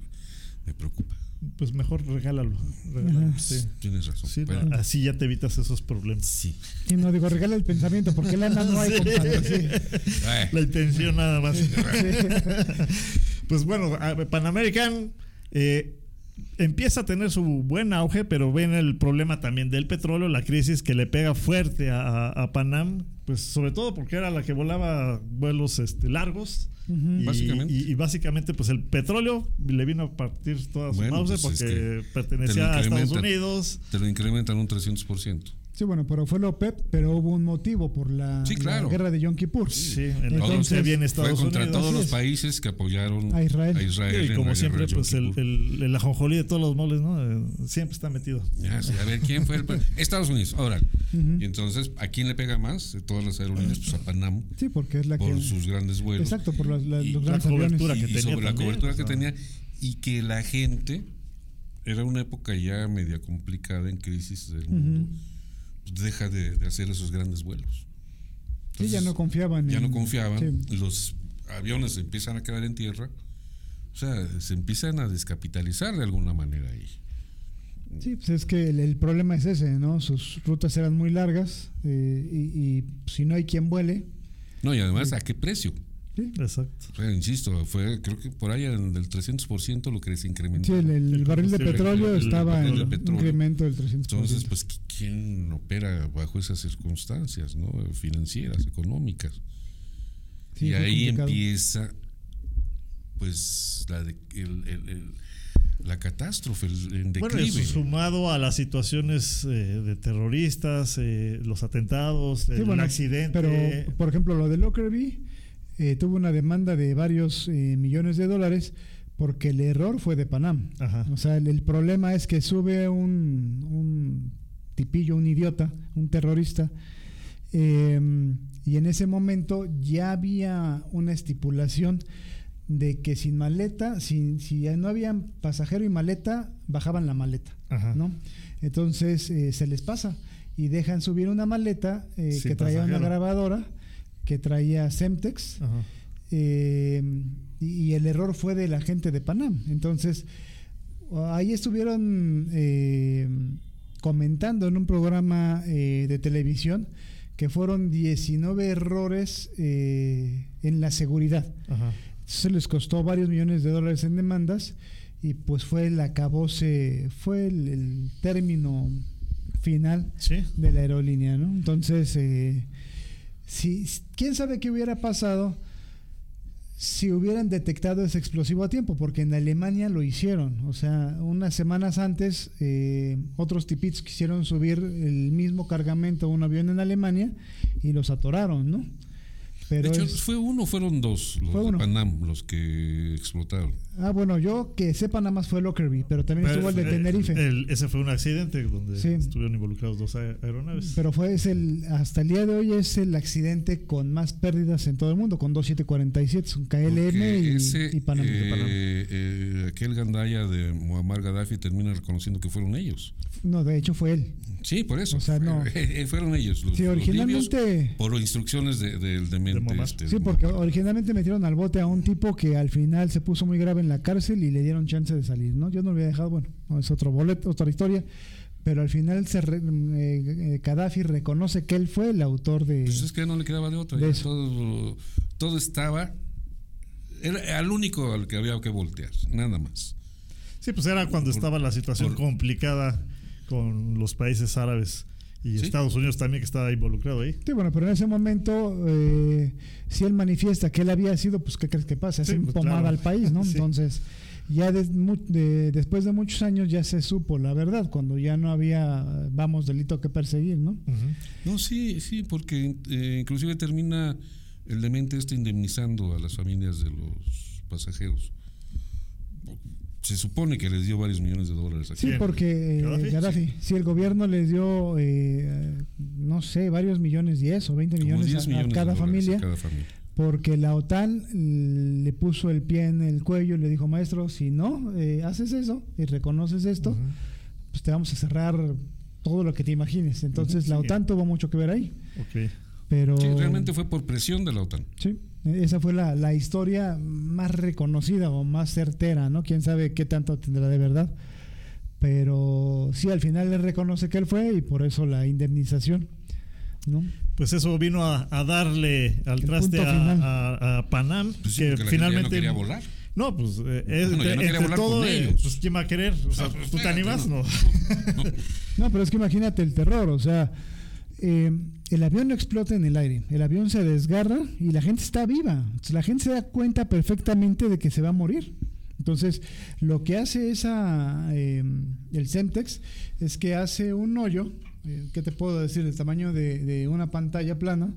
Me preocupa. Pues mejor regálalo. regálalo, Ajá. sí. Tienes razón. Sí, Pero- no, así ya te evitas esos problemas. sí. Y no digo, regala el pensamiento, porque lana no hay, Sí. compadre. La intención nada más. Sí. Pues bueno, Pan American eh, empieza a tener su buen auge, pero ven el problema también del petróleo, la crisis que le pega fuerte a, Panam, pues sobre todo porque era la que volaba vuelos este, largos. Y, Básicamente. y- y básicamente, pues el petróleo le vino a partir toda su Bueno, pues, es porque que pertenecía a Estados. Unidos. te lo incrementan un 300%. Sí, bueno, pero fue la OPEP, pero hubo un motivo por la, Sí, la claro. guerra de Yom Kippur. Sí, en la Entonces, se viene Fue Estados contra Unidos. todos los es. países que apoyaron A Israel. en y la como guerra siempre, pues el, el, el ajonjolí de todos los moles, ¿no? Eh, siempre está metido. Ya, sí, a ver, ¿quién fue el Estados Unidos, ahora. Y entonces, ¿a quién le pega más de todas las aerolíneas? Pues a Panam, Sí, porque es la por que... sus grandes vuelos. Exacto, por la- Y los la grandes aviones. cobertura y, que y tenía sobre la cobertura o que tenía y que la gente era una época ya media complicada en crisis del mundo pues deja de, de hacer esos grandes vuelos Sí, ya no confiaban. ya en- no confiaban sí. los aviones se empiezan a quedar en tierra o sea se empiezan a descapitalizar de alguna manera ahí Sí, pues es que el, el problema es ese, ¿no? Sus rutas eran muy largas eh, y, y si no hay quien vuele, no y además a qué precio sí, Exacto. O sea, insisto fue creo que por ahí en el 300% lo que se incrementó sí, el, el El barril de petróleo el- el estaba en un incremento del 300%. Entonces, pues, ¿qui- ¿quién opera bajo esas circunstancias, no? Financieras, económicas. Sí, y ahí complicado. empieza, pues, la, de- el- el- el- la catástrofe, el, el Bueno, declive. eso sumado a las situaciones eh, de terroristas, eh, los atentados, Sí, el bueno, accidente. Pero, por ejemplo, lo de Lockerbie eh, tuvo una demanda de varios eh, millones de dólares porque el error fue de Panam. Ajá. O sea, el, el problema es que sube un, un tipillo, un idiota, un terrorista, eh, y en ese momento ya había una estipulación de que sin maleta, sin, si ya no había pasajero y maleta, bajaban la maleta, Ajá. ¿no? Entonces eh, se les pasa y dejan subir una maleta eh, que traía una grabadora, que traía Semtex, Ajá. eh, y, el error fue de la gente de Panam. Entonces, ahí estuvieron eh, comentando en un programa eh, de televisión que fueron 19 errores eh, en la seguridad. Ajá. Se les costó varios millones de dólares en demandas y pues fue el acabose, fue el, el término final Sí. de la aerolínea, ¿no? Entonces, eh, si, ¿quién sabe qué hubiera pasado si hubieran detectado ese explosivo a tiempo? Porque en Alemania lo hicieron. O sea, unas semanas antes, eh, otros tipitos quisieron subir el mismo cargamento a un avión en Alemania y los atoraron, ¿no? Pero de hecho, es- ¿fue uno o fueron dos los Fue de uno. Panam los que explotaron? Ah, bueno, yo que sepa nada más fue Lockerbie, pero también estuvo el de Eh, Tenerife. el- ese fue un accidente donde Sí. estuvieron involucrados dos aer- aeronaves. Pero fue es el hasta el día de hoy es el accidente con más pérdidas en todo el mundo, con 2747, son KLM Porque y, ese, y Panamá. eh, eh, aquel gandaya de Muammar Gaddafi termina reconociendo que fueron ellos. No, de hecho fue él. Sí, por eso. O sea, no. Eh, fueron ellos. Los, Sí, los originalmente- libios, por instrucciones de- del demente. Muammar. este, Sí, porque originalmente metieron al bote a un tipo que al final se puso muy grave en la cárcel y le dieron chance de salir, ¿no? Yo no lo había dejado, bueno, no, es otro boleto, otra historia, pero al final se re- eh, eh, Gaddafi reconoce que él fue el autor de Pues es que no le quedaba de otra. De ya eso. todo, todo estaba. Era al único al que había que voltear, nada más. Sí, pues era cuando estaba la situación por- complicada con los países árabes y Sí. Estados Unidos también que estaba involucrado ahí. Sí, bueno, pero en ese momento, eh, si él manifiesta que él había sido, pues, ¿qué crees que pasa? Sí, Se pues, pomada claro. al país, ¿no? Sí. Entonces, ya de- después de muchos años ya se supo la verdad, cuando ya no había, vamos, delito que perseguir, ¿no? No, sí, sí, porque eh, inclusive termina el demente este indemnizando a las familias de los pasajeros. Se supone que les dio varios millones de dólares aquí. Sí, porque eh, si el gobierno les dio, eh, no sé, varios millones, 10 o 20 Como millones, 10 a- millones cada familia, a cada familia. porque la OTAN le puso el pie en el cuello y le dijo, maestro, si no eh, haces eso y reconoces esto, pues te vamos a cerrar todo lo que te imagines. Entonces la Sí. OTAN tuvo mucho que ver ahí, pero Sí, realmente fue por presión de la OTAN. sí, esa fue la, la historia más reconocida o más certera, ¿no? Quién sabe qué tanto tendrá de verdad. Pero sí, al final le reconoce que él fue y por eso la indemnización, ¿no? Pues eso vino a, a darle al El traste a, a- a Panam, Pues sí, que porque la gente ya finalmente no quería volar. No, pues eh, es- Bueno, ya no entre, todo, con eh, ellos. pues quién va a querer, o sea, Ah, pues, ¿tú te animas? no. No. No, pero es que imagínate el terror, o sea, eh, el avión no explota en el aire, el avión se desgarra y la gente está viva. La gente se da cuenta perfectamente de que se va a morir. Entonces, lo que hace esa, eh, el Semtex es que hace un hoyo, eh, ¿qué te puedo decir? El tamaño de, una pantalla plana.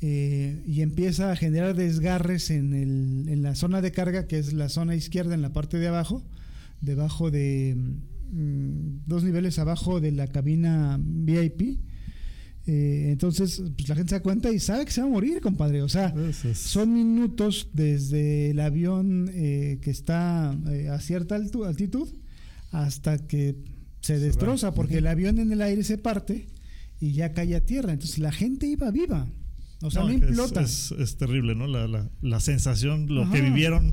eh, y empieza a generar desgarres en, el- la zona de carga, que es la zona izquierda en la parte de abajo, debajo de mm, dos niveles abajo de la cabina VIP. Eh, entonces, pues la gente se da cuenta y sabe que se va a morir, compadre. O sea, son minutos desde el avión eh, que está eh, a cierta altu- altitud hasta que se destroza, porque el avión en el aire se parte y ya cae a tierra. Entonces la gente iba viva. O sea, no, implota. Es, es terrible, ¿no? La, la, la sensación, lo que vivieron.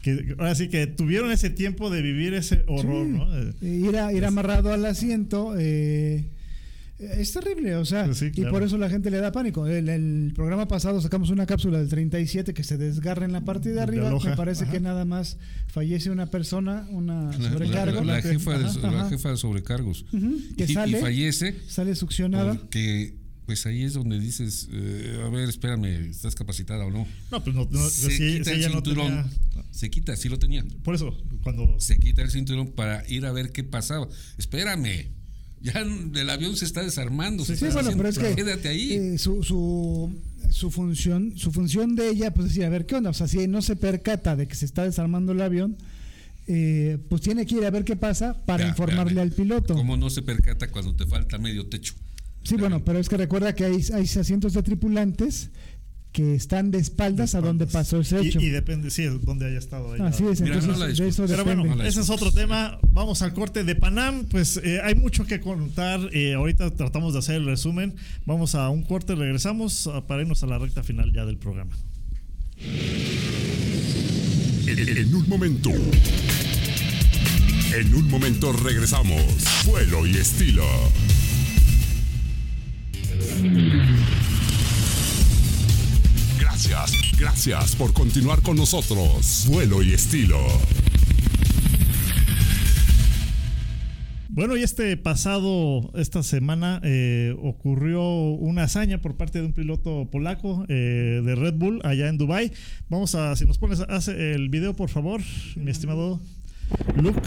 Que, ahora sí que tuvieron ese tiempo de vivir ese horror, Sí. ¿no? Eh, ir, a- ir amarrado al asiento. eh, es terrible, o sea, sí, y por eso la gente le da pánico. El, el programa pasado sacamos una cápsula del 37 que se desgarra en la parte de arriba. Me parece ajá. que nada más fallece una persona, una La, sobrecargo. la- la jefa, de, Ajá, la ajá. jefa de sobrecargos. Que y, y sale, fallece sale succionada. porque pues ahí es donde dices, eh, a ver, espérame, ¿estás capacitada o no? no, pues no, no, se quita el no cinturón. tenía- Se quita, sí lo tenía. Por eso, cuando. Se quita el cinturón para ir a ver qué pasaba. Espérame. Ya el avión se está desarmando. se Sí, está bueno, pero es haciendo- que Quédate ahí. eh, su, su, su función, su función de ella, pues decir, a ver qué onda, o sea, si no se percata de que se está desarmando el avión, eh, pues tiene que ir a ver qué pasa para Espera, informarle espérame. al piloto. ¿Cómo no se percata cuando te falta medio techo? Sí, bueno, pero es que recuerda que hay, hay asientos de tripulantes que están de espaldas a donde pasó ese Y, hecho. y depende, sí, donde haya estado ella. Así es, Mira, entonces no de eso Pero bueno, No ese es otro tema. Vamos al corte de Panam. Pues eh, hay mucho que contar. Eh, ahorita tratamos de hacer el resumen. Vamos a un corte, regresamos ah, para irnos a la recta final ya del programa. En, en un momento. En un momento regresamos. Vuelo y estilo. Gracias, gracias por continuar con nosotros. Vuelo y estilo. Bueno, y este pasado, esta semana, eh, ocurrió una hazaña por parte de un piloto polaco eh, de Red Bull allá en Dubai. Vamos a, si nos pones el video, por favor, mi estimado Luke.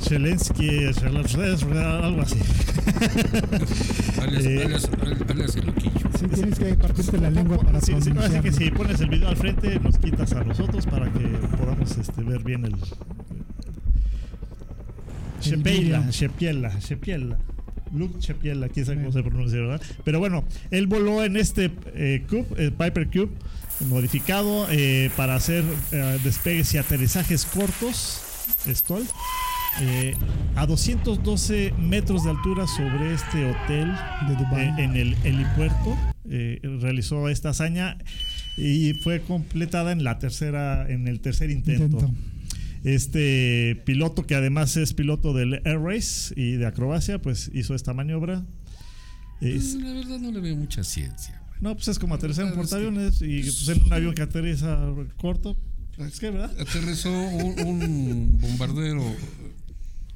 Zelensky, algo así. Alias, Eh, alias- alias el loquillo. Sí, tienes que partirte la lengua para Sí, sí, así que si pones el video al frente, nos quitas a nosotros para que podamos este, ver bien el. Shepiela, video. Shepiela, Shepiela. Luke Shepiela, quién sabe cómo se pronuncia, ¿verdad? Pero bueno, él voló en este eh, Cube, el Piper Cube, modificado eh, para hacer eh, despegues y aterrizajes cortos, Stoll, eh, a 212 metros de altura sobre este hotel De eh, en el helipuerto. eh, realizó esta hazaña y fue completada en la tercera, en el tercer intento. Intento. Este piloto, que además es piloto del Air Race y de acrobacia, pues hizo esta maniobra. Es- La verdad no le veo mucha ciencia. güey. no, pues es como aterrizar en Claro, es que- portaaviones y pues, en un avión que aterriza corto. Es que, ¿verdad? Aterrizó un, un bombardero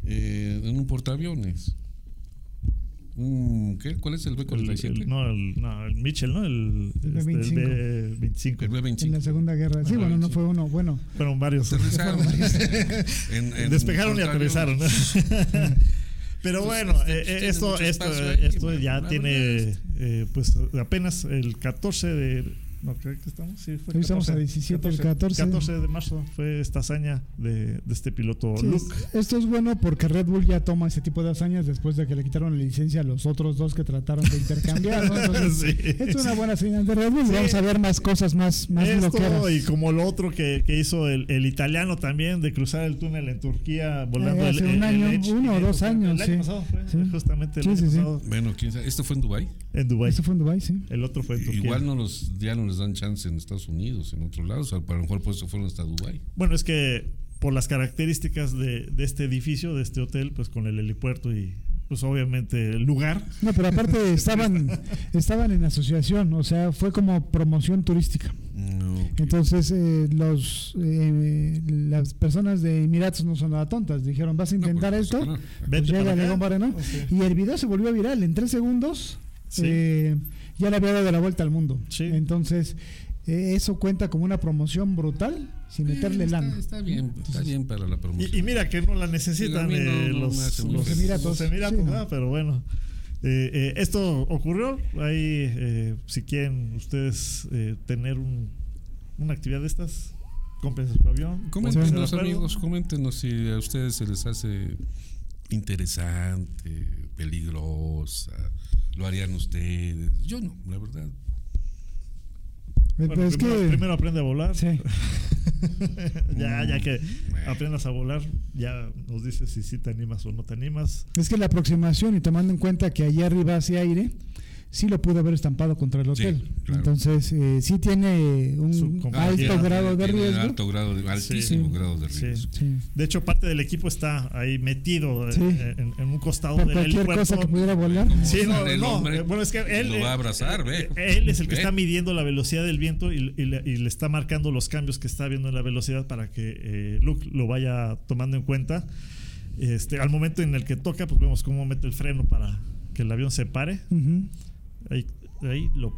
eh, en un portaaviones. Un, ¿qué? ¿Cuál es el El, B-47? el- no, el, no, el Mitchell, ¿no? El, El este, B-25. el B-25. El B-25. En la Segunda Guerra. Sí, bueno, no fue uno. Bueno, Fueron varios. Aterrizaron. En- en Despegaron y aterrizaron. Pero bueno, este, eh, eh, esto, esto, ahí, ya tiene, eh, pues apenas el 14 de. No, creo que estamos. Sí, fue Hoy estamos a 17, el 14. 14 de marzo fue esta hazaña de, de este piloto sí, Luke. es- esto es bueno porque Red Bull ya toma ese tipo de hazañas después de que le quitaron la licencia a los otros dos que trataron de intercambiar. ¿no? Entonces, Sí. Es una buena señal de Red Bull. Sí. Vamos a ver más cosas más, más Esto bloqueadas. y como lo otro que, que hizo el, el italiano también de cruzar el túnel en Turquía volando Eh, el- hace el, un año, el H500, uno o dos años, El año sí. pasado fue, Sí. justamente el Sí, año sí, sí. pasado Bueno, quién sabe. ¿Esto fue en Dubái? en Dubái. Esto fue en Dubái, sí. El otro fue en Turquía. Igual no los, ya no les dan chance en Estados Unidos, en otros lados. A lo mejor por eso fueron hasta Dubái. Bueno, es que por las características de, de este edificio, de este hotel, pues con el helipuerto y pues obviamente el lugar. No, pero aparte estaban, estaban en asociación, o sea, fue como promoción turística. No, Entonces, eh, los eh, las personas de Emiratos no son nada tontas. Dijeron, ¿vas a intentar pues, esto? no. Pues Vete llega para. León Barreno. Sí. Y el video se volvió viral en tres segundos. Sí. eh, ya le había dado la vuelta al mundo. Sí. Entonces, eh, eso cuenta como una promoción brutal sin meterle está, lana. Está bien, está bien para la promoción. Y, y mira que no la necesitan Digo, no- eh, no los, los. Emiratos, Los Emiratos, sí, pero bueno. Eh, eh, esto ocurrió. Ahí, eh, si quieren ustedes eh, tener un- una actividad de estas, cómprense su avión. Coméntenos, amigos, coméntenos si a ustedes se les hace interesante, peligrosa, lo harían ustedes. Yo no, la verdad. Eh, Bueno, pero es primero, que, primero aprende a volar. sí. ya, ya que Bueno. aprendas a volar, ya nos dices si sí te animas o no te animas. Es que la aproximación, y tomando en cuenta que allá arriba hace aire, sí lo pudo haber estampado contra el Sí, hotel. claro. Entonces, eh, sí tiene un alto grado de riesgo. Alto grado de, altísimo Sí. grado de riesgo. Sí. De hecho, parte del equipo está ahí metido eh, Sí. en, en un costado Por del cualquier helipuerto. cosa que pudiera volar. ¿Cómo Sí, no, el no, hombre? eh, bueno, es que él, Lo va a abrazar, ve. él es el que Ve. está midiendo la velocidad del viento y, y le, y le está marcando los cambios que está viendo en la velocidad para que eh, Luke lo vaya tomando en cuenta. Este, al momento en el que toca, pues vemos cómo mete el freno para que el avión se pare. Ujú. Ahí, ahí lo,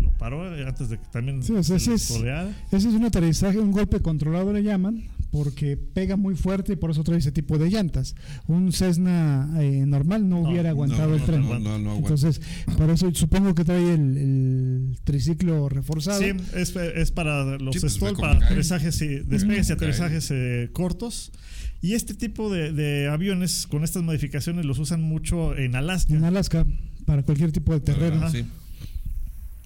lo paró eh, antes de que también Sí, o sea, se ese es-. Ese es un aterrizaje, un golpe controlado le llaman, porque pega muy fuerte y por eso trae ese tipo de llantas. Un Cessna eh, normal no, No, hubiera aguantado no, el no, tren. no, no, no aguanta. Entonces, por eso supongo que trae el, el triciclo reforzado. Sí, es, es para los Sí, pues, stall, para aterrizajes y despegues y aterrizajes eh, cortos. Y este tipo de, de aviones con estas modificaciones los usan mucho en Alaska. En Alaska, para cualquier tipo de terreno. Ajá. Sí,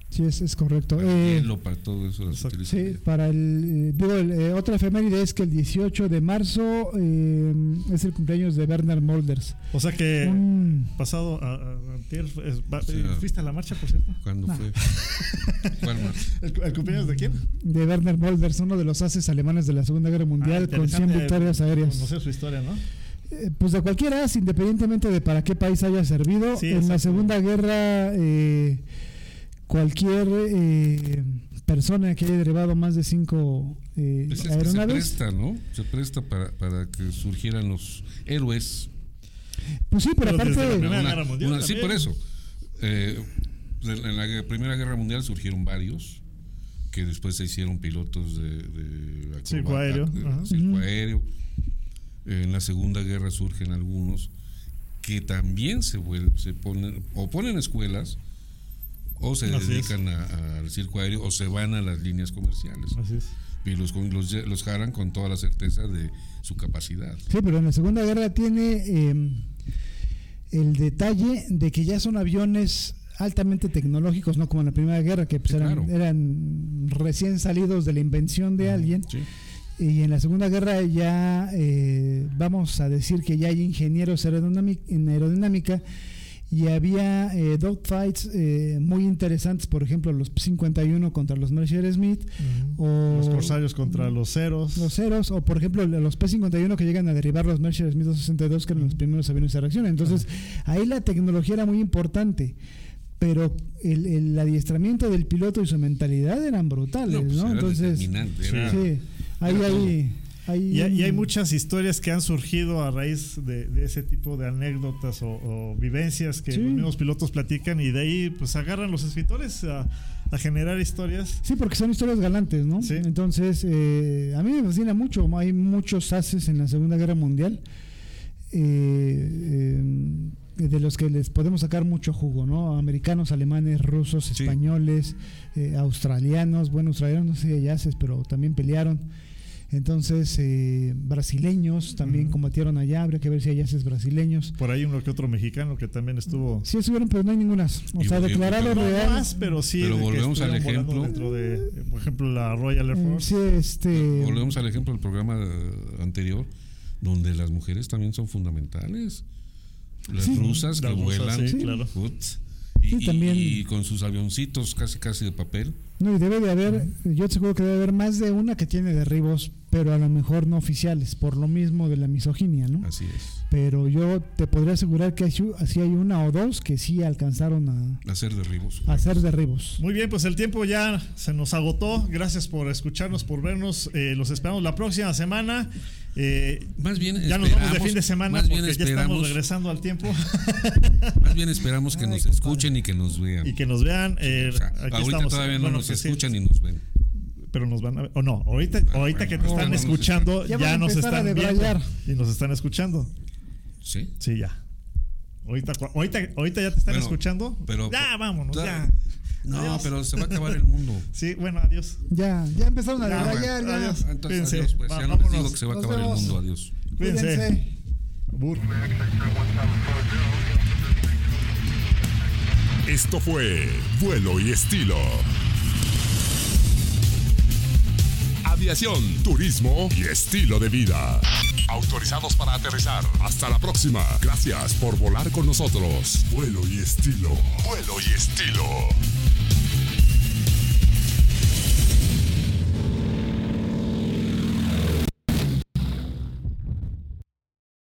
Sí, es, es correcto. para Eh, hielo, para todo eso. Sí, para el. eh, digo, el, eh, otra efeméride es que el 18 de marzo eh, es el cumpleaños de Werner Molders. O sea que Un- pasado a, a- antier, es- va- Sí. ¿fuiste a la marcha, por cierto? ¿Cuándo No. fue? ¿Cuál más? ¿El, el cumpleaños de quién? de Werner Molders, uno de los haces alemanes de la Segunda Guerra Mundial Ah, con 100 interesante victorias aéreas. Conocer su historia, ¿no? Eh, pues de cualquier as, independientemente de para qué país haya servido, Sí, en la. Segunda Guerra eh, cualquier eh, persona que haya derivado más de cinco eh, Pues es que se aeronaves, presta, ¿no? Se presta para, para que surgieran los héroes. pues sí, pero, Pero desde la aparte Primera Una- Guerra Mundial una- sí, por eso. Eh, en la Primera Guerra Mundial surgieron varios que después se hicieron pilotos de, de Circo aéreo, de circo aéreo. En la Segunda Guerra surgen algunos que también se, vuel- se ponen o ponen escuelas o se Así dedican a- al circo aéreo o se van a las líneas comerciales Así es. y los, los, los jalan con toda la certeza de su capacidad. Sí, pero en la Segunda Guerra tiene eh, el detalle de que ya son aviones altamente tecnológicos, no como en la Primera Guerra, que pues, eran, claro. eran recién salidos de la invención de alguien. Sí. Y en la Segunda Guerra ya, eh, vamos a decir que ya hay ingenieros en aerodinámica y había eh, dogfights eh, muy interesantes, por ejemplo, los 51 contra los Messerschmitt o Los corsarios contra los ceros. los ceros, o por ejemplo los P-51 que llegan a derribar los Messerschmitt 262, que eran los primeros aviones de reacción. Entonces, ahí la tecnología era muy importante. pero el, el adiestramiento del piloto y su mentalidad eran brutales, No, ¿no? pues era Entonces, determinante, era- sí, ahí hay, hay Y, hay- y hay un- muchas historias que han surgido a raíz de, de ese tipo de anécdotas o, o vivencias que Sí. los mismos pilotos platican y de ahí pues agarran los escritores a, a generar historias. Sí, porque son historias galantes, ¿no? Sí. Entonces, eh, a mí me fascina mucho. Hay muchos haces en la Segunda Guerra Mundial eh, eh, de los que les podemos sacar mucho jugo, ¿no? Americanos, alemanes, rusos, Sí. españoles, eh, australianos. Bueno, australianos no sé haces, pero también pelearon. Entonces, eh, brasileños también combatieron allá. Habría que ver si hay haces brasileños. Por ahí uno que otro mexicano que también estuvo. Sí estuvieron, pero no hay ningunas. O Y- sea, declarado No real. más, pero sí. Pero volvemos al ejemplo. Dentro de, por ejemplo, la Royal Air eh, Force. sí, este. Volvemos al ejemplo del programa eh, anterior, donde las mujeres también son fundamentales. Las Sí. rusas que vuelan. sí, claro. Y, Sí, también. y con sus avioncitos casi casi de papel. No, y debe de haber, yo te seguro que debe haber más de una que tiene derribos, pero a lo mejor no oficiales, por lo mismo de la misoginia, ¿no? Así es. Pero yo te podría asegurar que así así hay una o dos que sí alcanzaron a, Hacer derribos. a hacer derribos. Muy bien, pues el tiempo ya se nos agotó. Gracias por escucharnos, por vernos. Eh, los esperamos la próxima semana. Eh, Más bien ya nos vamos de esperamos- fin de semana más porque bien ya estamos regresando al tiempo Más bien esperamos que Ay, nos compadre. escuchen y que nos vean. y que nos vean. Eh, O sea, aquí ahorita estamos. todavía no Bueno, nos pues sí, escuchan ni nos ven. pero nos van a ver. O no, ahorita, ahorita bueno, que te están no nos escuchando, Ya ya, nos están viendo y nos están escuchando. ¿Sí? Sí, ya. Ahorita, ahorita, ahorita ya te están Bueno, escuchando. pero- ya, vámonos, Ya. Ya. No, Adiós. pero se va a acabar el mundo. Sí, bueno, adiós. Ya, ya empezaron a Ya, debrayar, bueno, ya. adiós. Entonces, Cuídense. adiós, pues. Va- ya no les digo que se va a acabar el mundo. Adiós. Cuídense. Cuídense. Bur. Esto fue Vuelo y Estilo. Aviación, turismo y estilo de vida. Autorizados para aterrizar. Hasta la próxima. Gracias por volar con nosotros. Vuelo y estilo. Vuelo y estilo.